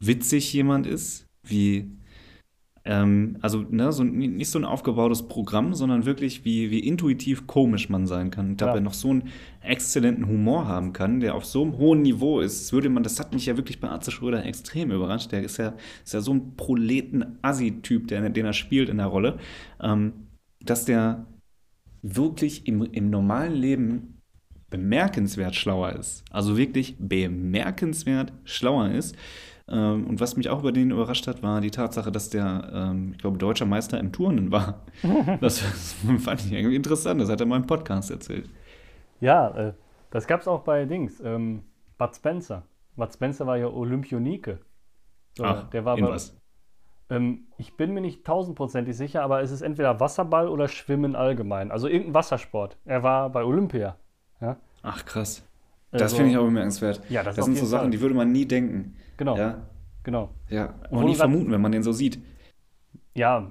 witzig jemand ist, wie ähm, also ne, so, nicht so ein aufgebautes Programm, sondern wirklich, wie, wie intuitiv komisch man sein kann. Und dabei Ja. noch so einen exzellenten Humor haben kann, der auf so einem hohen Niveau ist. Das würde man, das hat mich ja wirklich bei Arze Schröder extrem überrascht. Der ist ja, ist ja so ein Proleten-Assi-Typ, den er spielt in der Rolle, ähm, dass der wirklich im, im normalen Leben bemerkenswert schlauer ist. Also wirklich bemerkenswert schlauer ist. Ähm, und was mich auch über den überrascht hat, war die Tatsache, dass der, ähm, ich glaube, deutscher Meister im Turnen war. Das fand ich irgendwie interessant. Das hat er mal im Podcast erzählt. Ja, äh, das gab es auch bei Dings, ähm, Bud Spencer. Bud Spencer war ja Olympionike. So, Ach, der war in bei, was? ähm, ich bin mir nicht tausendprozentig sicher, aber es ist entweder Wasserball oder Schwimmen allgemein. Also irgendein Wassersport. Er war bei Olympia. Ja, Ach, krass. Das Also- finde ich auch bemerkenswert. Ja, das das sind so Sachen, Fall. die würde man nie denken. Genau, Ja, genau. ja. du nie vermuten, wenn man den so sieht. Ja,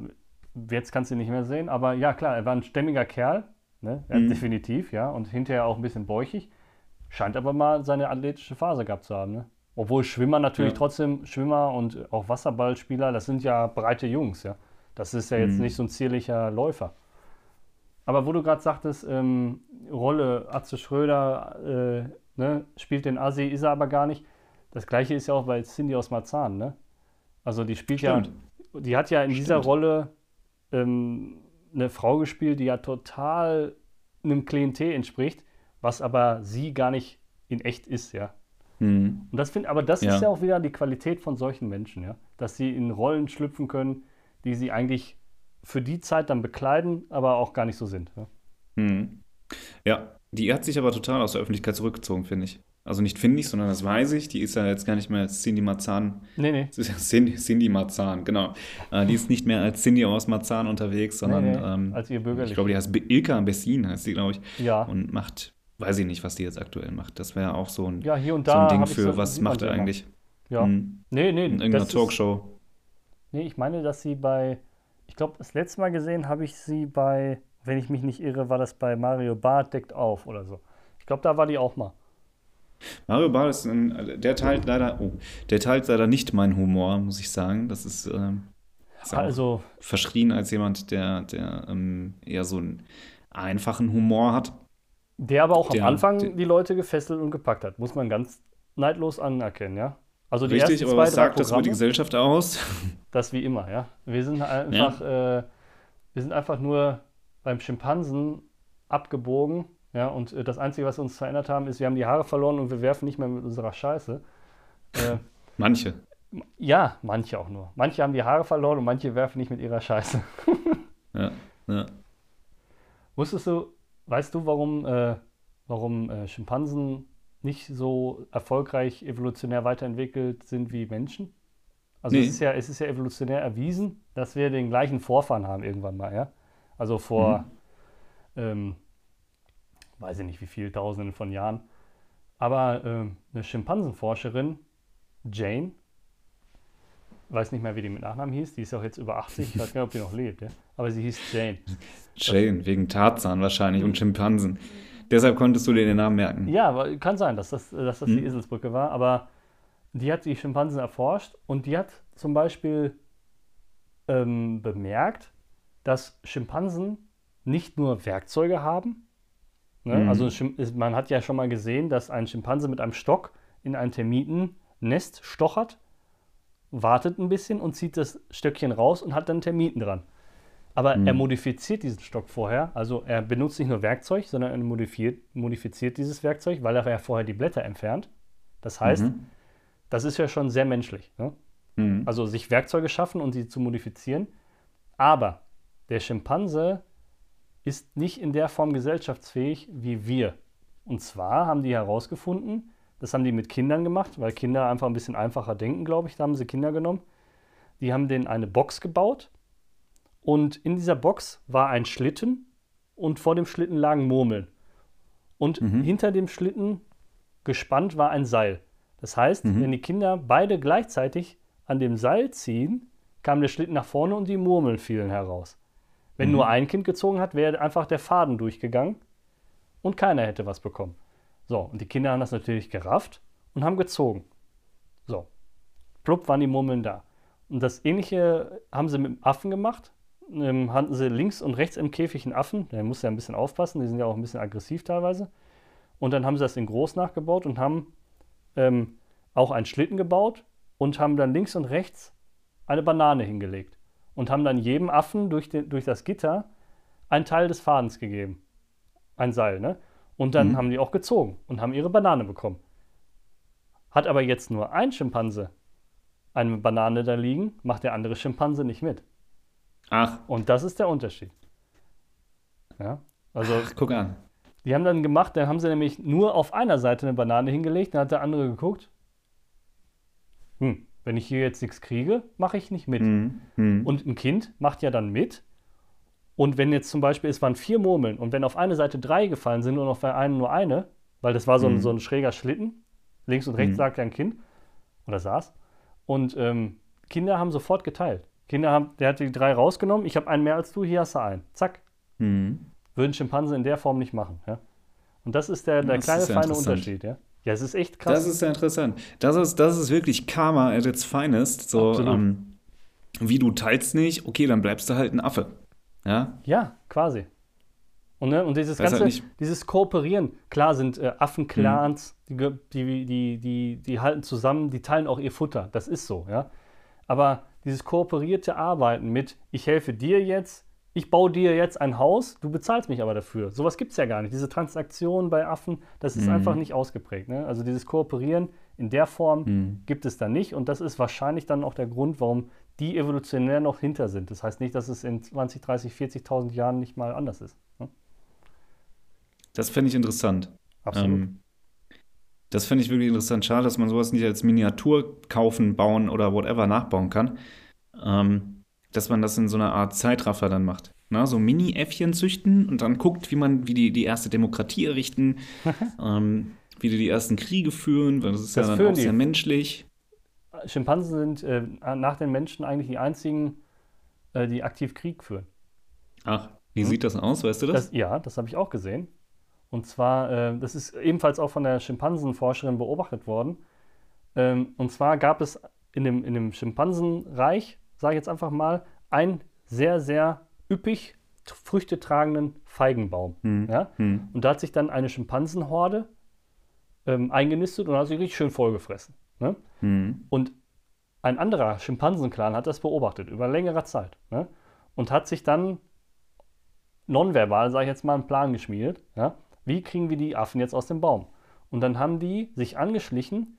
jetzt kannst du ihn nicht mehr sehen, aber ja, klar, er war ein stämmiger Kerl, ne? Mhm. definitiv, ja, und hinterher auch ein bisschen bäuchig. Scheint aber mal seine athletische Phase gehabt zu haben, ne? Obwohl Schwimmer natürlich Ja. trotzdem, Schwimmer und auch Wasserballspieler, das sind ja breite Jungs, ja. Das ist ja jetzt Mhm. nicht so ein zierlicher Läufer. Aber wo du gerade sagtest, ähm, Rolle Atze Schröder äh, ne, spielt den Assi, ist er aber gar nicht. Das gleiche ist ja auch bei Cindy aus Marzahn, ne? Also die spielt Stimmt. ja, die hat ja in dieser Stimmt. Rolle ähm, eine Frau gespielt, die ja total einem Klientel entspricht, was aber sie gar nicht in echt ist, ja. Mhm. Und das finde, aber das Ja. ist ja auch wieder die Qualität von solchen Menschen, ja, dass sie in Rollen schlüpfen können, die sie eigentlich für die Zeit dann bekleiden, aber auch gar nicht so sind. Ja. Mhm. Ja, die hat sich aber total aus der Öffentlichkeit zurückgezogen, finde ich. Also nicht finde ich, sondern das weiß ich. Die ist ja jetzt gar nicht mehr als Cindy Marzahn. Nee, nee. Das ist ja Cindy, Cindy Marzahn, genau. Äh, die ist nicht mehr als Cindy aus Marzahn unterwegs, sondern nee, nee, ähm, als ihr bürgerlich. ich glaube, die heißt Ilka Bessin, heißt die, glaube ich. ja. Und macht, weiß ich nicht, was die jetzt aktuell macht. Das wäre auch so ein, ja, hier und so da. ein Ding für, so- was macht sie er eigentlich? Ja. Mhm. Nee, nee. In irgendeiner das ist- Talkshow. Nee, ich meine, dass sie bei, ich glaube, das letzte Mal gesehen habe ich sie bei, wenn ich mich nicht irre, war das bei Mario Bart deckt auf oder so. Ich glaube, da war die auch mal. Mario Bart ist ein, der teilt leider, oh, der teilt leider nicht meinen Humor, muss ich sagen. Das ist, ähm, ist Also, verschrien als jemand, der, der ähm, eher so einen einfachen Humor hat. der aber auch Der- am Anfang der- die Leute gefesselt und gepackt hat, muss man ganz neidlos anerkennen, ja. Also die Richtig, ersten aber was zwei, sagt das über die Gesellschaft aus? das wie immer, ja. Wir sind einfach, äh, wir sind einfach nur beim Schimpansen abgebogen, ja, und äh, das Einzige, was wir uns verändert haben, ist, wir haben die Haare verloren und wir werfen nicht mehr mit unserer Scheiße. Äh, Manche. ja, manche auch nur. Manche haben die Haare verloren und manche werfen nicht mit ihrer Scheiße. Ja, ja. Wusstest du, weißt du, warum, äh, warum äh, Schimpansen nicht so erfolgreich evolutionär weiterentwickelt sind wie Menschen? Also Nee. es, ist ja, es ist ja evolutionär erwiesen, dass wir den gleichen Vorfahren haben irgendwann mal, ja? Also vor, ähm, weiß ich nicht wie viel, tausenden von Jahren. Aber ähm, eine Schimpansenforscherin, Jane, weiß nicht mehr, wie die mit Nachnamen hieß, die ist auch jetzt über 80, ich weiß gar nicht, ob die noch lebt, ja? aber sie hieß Jane. Jane, wegen Tarzan wahrscheinlich und Schimpansen. Deshalb konntest du dir den Namen merken. Ja, kann sein, dass das, dass das die Hm. Eselsbrücke war, aber die hat die Schimpansen erforscht und die hat zum Beispiel ähm, bemerkt, dass Schimpansen nicht nur Werkzeuge haben. Ne? Mhm. Also man hat ja schon mal gesehen, dass ein Schimpanse mit einem Stock in ein Termitennest stochert, wartet ein bisschen und zieht das Stöckchen raus und hat dann Termiten dran. Aber er Mhm. modifiziert diesen Stock vorher. Also er benutzt nicht nur Werkzeug, sondern er modifiziert, modifiziert dieses Werkzeug, weil er ja vorher die Blätter entfernt. Das heißt, Mhm. das ist ja schon sehr menschlich. Ne? Mhm. Also sich Werkzeuge schaffen und sie zu modifizieren. Aber der Schimpanse ist nicht in der Form gesellschaftsfähig wie wir. Und zwar haben die herausgefunden, das haben die mit Kindern gemacht, weil Kinder einfach ein bisschen einfacher denken, glaube ich. Da haben sie Kinder genommen. Die haben denen eine Box gebaut und in dieser Box war ein Schlitten und vor dem Schlitten lagen Murmeln. Und Mhm. hinter dem Schlitten gespannt war ein Seil. Das heißt, Mhm. wenn die Kinder beide gleichzeitig an dem Seil ziehen, kam der Schlitten nach vorne und die Murmeln fielen heraus. Wenn Mhm. nur ein Kind gezogen hat, wäre einfach der Faden durchgegangen und keiner hätte was bekommen. So, und die Kinder haben das natürlich gerafft und haben gezogen. So, plupp waren die Murmeln da. Und das ähnliche haben sie mit dem Affen gemacht. Ähm, hatten sie links und rechts im Käfig einen Affen, der muss ja ein bisschen aufpassen, die sind ja auch ein bisschen aggressiv teilweise. Und dann haben sie das in groß nachgebaut und haben ähm, auch einen Schlitten gebaut und haben dann links und rechts eine Banane hingelegt. Und haben dann jedem Affen durch, den, durch das Gitter einen Teil des Fadens gegeben. Ein Seil, ne? Und dann Mhm. haben die auch gezogen und haben ihre Banane bekommen. Hat aber jetzt nur ein Schimpanse eine Banane da liegen, macht der andere Schimpanse nicht mit. Ach, Und das ist der Unterschied. Ja, also ach, guck an. die haben dann gemacht, dann haben sie nämlich nur auf einer Seite eine Banane hingelegt, dann hat der andere geguckt, hm, wenn ich hier jetzt nichts kriege, mache ich nicht mit. Mhm. Mhm. Und ein Kind macht ja dann mit. Und wenn jetzt zum Beispiel, es waren vier Murmeln und wenn auf eine Seite drei gefallen sind und auf der einen nur eine, weil das war so ein, Mhm. so ein schräger Schlitten, links und rechts Mhm. lag ja ein Kind oder saß. Und ähm, Kinder haben sofort geteilt. Kinder haben, der hat die drei rausgenommen, ich habe einen mehr als du, hier hast du einen. Zack. Mhm. Würden Schimpansen in der Form nicht machen. Ja? Und das ist der, der Das kleine feine. Unterschied. Ja? Ja, es ist echt krass. Das ist sehr interessant. Das ist, das ist wirklich Karma at its finest. So, ähm, wie du teilst nicht, okay, dann bleibst du halt ein Affe. Ja, Ja, quasi. Und, ne, und dieses Weiß ganze, halt dieses Kooperieren, klar sind äh, Affenclans, Mhm. die, die, die, die halten zusammen, die teilen auch ihr Futter, das ist so, ja. Aber dieses kooperierte Arbeiten mit, ich helfe dir jetzt, ich baue dir jetzt ein Haus, du bezahlst mich aber dafür. Sowas gibt es ja gar nicht. Diese Transaktion bei Affen, das ist Mhm. einfach nicht ausgeprägt. Ne? Also dieses Kooperieren in der Form Mhm. gibt es da nicht und das ist wahrscheinlich dann auch der Grund, warum die evolutionär noch hinter sind. Das heißt nicht, dass es in 20, 30, 40.000 Jahren nicht mal anders ist. Ne? das fände ich interessant. Absolut. Ähm, das fände ich wirklich interessant. Schade, dass man sowas nicht als Miniatur kaufen, bauen oder whatever nachbauen kann. Ähm, dass man das in so einer Art Zeitraffer dann macht. Na, so Mini-Äffchen züchten und dann guckt, wie man, wie die, die erste Demokratie errichten, ähm, wie die die ersten Kriege führen, weil das ist Das ja dann auch sehr menschlich. Schimpansen sind äh, nach den Menschen eigentlich die einzigen, äh, die aktiv Krieg führen. Ach, wie hm? sieht das aus? Weißt du das? das ja, das habe ich auch gesehen. Und zwar, äh, das ist ebenfalls auch von der Schimpansenforscherin beobachtet worden. Ähm, und zwar gab es in dem, in dem Schimpansenreich, sage ich jetzt einfach mal, einen sehr, sehr üppig Früchte tragenden Feigenbaum. Hm. Ja? Hm. Und da hat sich dann eine Schimpansenhorde ähm, eingenistet und hat sich richtig schön vollgefressen. Ne? Hm. Und ein anderer Schimpansenclan hat das beobachtet über längere Zeit ne? und hat sich dann nonverbal, sage ich jetzt mal, einen Plan geschmiedet. Ja? Wie kriegen wir die Affen jetzt aus dem Baum? Und dann haben die sich angeschlichen,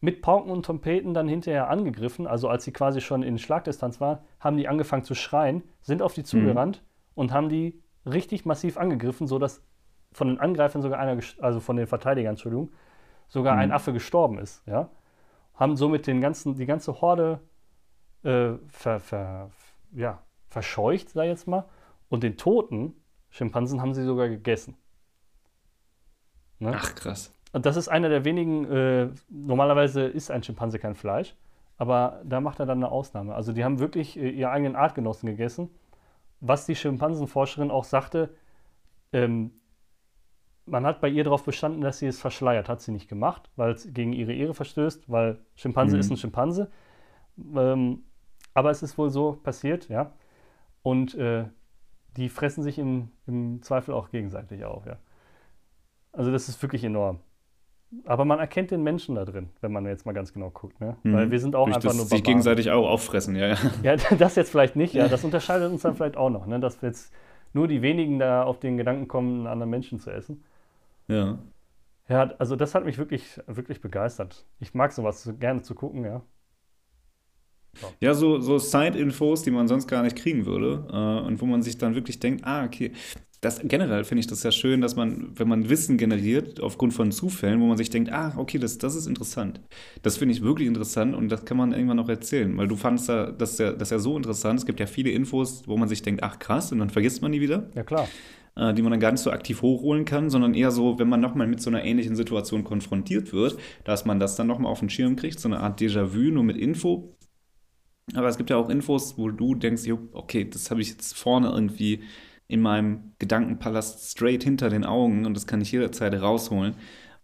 mit Pauken und Trompeten dann hinterher angegriffen, also als sie quasi schon in Schlagdistanz waren, haben die angefangen zu schreien, sind auf die zugerannt mhm. und haben die richtig massiv angegriffen, sodass von den Angreifern sogar einer, also von den Verteidigern, Entschuldigung, sogar mhm. ein Affe gestorben ist, ja. Haben somit den ganzen, die ganze Horde äh, ver, ver, ja, verscheucht, sag ich jetzt mal. Und den toten Schimpansen haben sie sogar gegessen. Ne? Ach, krass. Und das ist einer der wenigen, äh, normalerweise isst ein Schimpanse kein Fleisch, aber da macht er dann eine Ausnahme. Also die haben wirklich äh, ihre eigenen Artgenossen gegessen. Was die Schimpansenforscherin auch sagte, ähm, man hat bei ihr darauf bestanden, dass sie es verschleiert. Hat sie nicht gemacht, weil es gegen ihre Ehre verstößt, weil Schimpanse mhm. ist ein Schimpanse. Ähm, aber es ist wohl so passiert, ja. Und äh, die fressen sich im, im Zweifel auch gegenseitig auf, ja. Also das ist wirklich enorm. Aber man erkennt den Menschen da drin, wenn man jetzt mal ganz genau guckt. Ne? Mhm. Weil wir sind auch Durch einfach das nur sich gegenseitig auch auffressen, ja, ja. Ja, das jetzt vielleicht nicht, ja. Das unterscheidet uns dann vielleicht auch noch, ne? dass jetzt nur die wenigen da auf den Gedanken kommen, einen anderen Menschen zu essen. Ja. Ja, also das hat mich wirklich, wirklich begeistert. Ich mag sowas gerne zu gucken, ja. So. Ja, so, so Side-Infos, die man sonst gar nicht kriegen würde. Äh, und wo man sich dann wirklich denkt, ah, okay, das generell finde ich das ja schön, dass man, wenn man Wissen generiert aufgrund von Zufällen, wo man sich denkt, ah, okay, das, das ist interessant. Das finde ich wirklich interessant und das kann man irgendwann noch erzählen, weil du fandest ja, das ja, das ja so interessant. Es gibt ja viele Infos, wo man sich denkt, ach krass, und dann vergisst man die wieder. Ja, klar. Äh, die man dann gar nicht so aktiv hochholen kann, sondern eher so, wenn man nochmal mit so einer ähnlichen Situation konfrontiert wird, dass man das dann nochmal auf den Schirm kriegt, so eine Art Déjà-vu, nur mit Info. Aber es gibt ja auch Infos, wo du denkst, okay, das habe ich jetzt vorne irgendwie in meinem Gedankenpalast straight hinter den Augen und das kann ich jederzeit rausholen.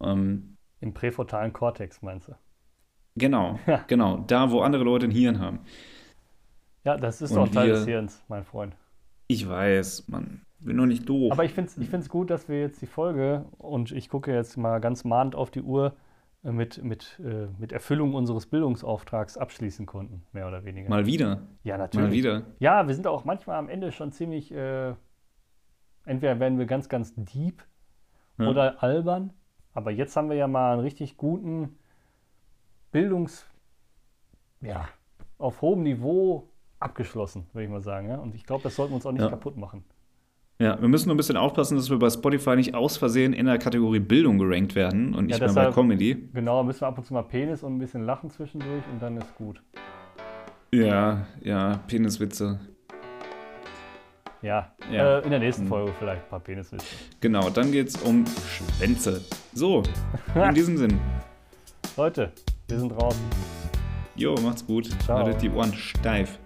Ähm, Im präfrontalen Kortex meinst du? Genau, ja. genau. Da, wo andere Leute ein Hirn haben. Ja, das ist auch Teil des Hirns, mein Freund. Ich weiß, man. Bin nur nicht doof. Aber ich finde es ich gut, dass wir jetzt die Folge und ich gucke jetzt mal ganz mahnend auf die Uhr äh, mit, mit, äh, mit Erfüllung unseres Bildungsauftrags abschließen konnten, mehr oder weniger. Mal wieder. Ja, natürlich. Mal wieder. Ja, wir sind auch manchmal am Ende schon ziemlich äh, entweder werden wir ganz, ganz deep ja. oder albern. Aber jetzt haben wir ja mal einen richtig guten Bildungs, ja, auf hohem Niveau abgeschlossen, würde ich mal sagen. Ja? Und ich glaube, das sollten wir uns auch nicht ja. kaputt machen. Ja, wir müssen nur ein bisschen aufpassen, dass wir bei Spotify nicht aus Versehen in der Kategorie Bildung gerankt werden und nicht ja, deshalb, mehr bei Comedy. Genau, müssen wir ab und zu mal Penis und ein bisschen lachen zwischendurch und dann ist gut. Ja, ja, Peniswitze. Ja, ja. Äh, in der nächsten hm. Folge vielleicht ein paar Peniswitze. Genau, dann geht es um Schwänze. So, in diesem Sinn. Leute, wir sind raus. Jo, macht's gut. Ciao. Haltet die Ohren steif.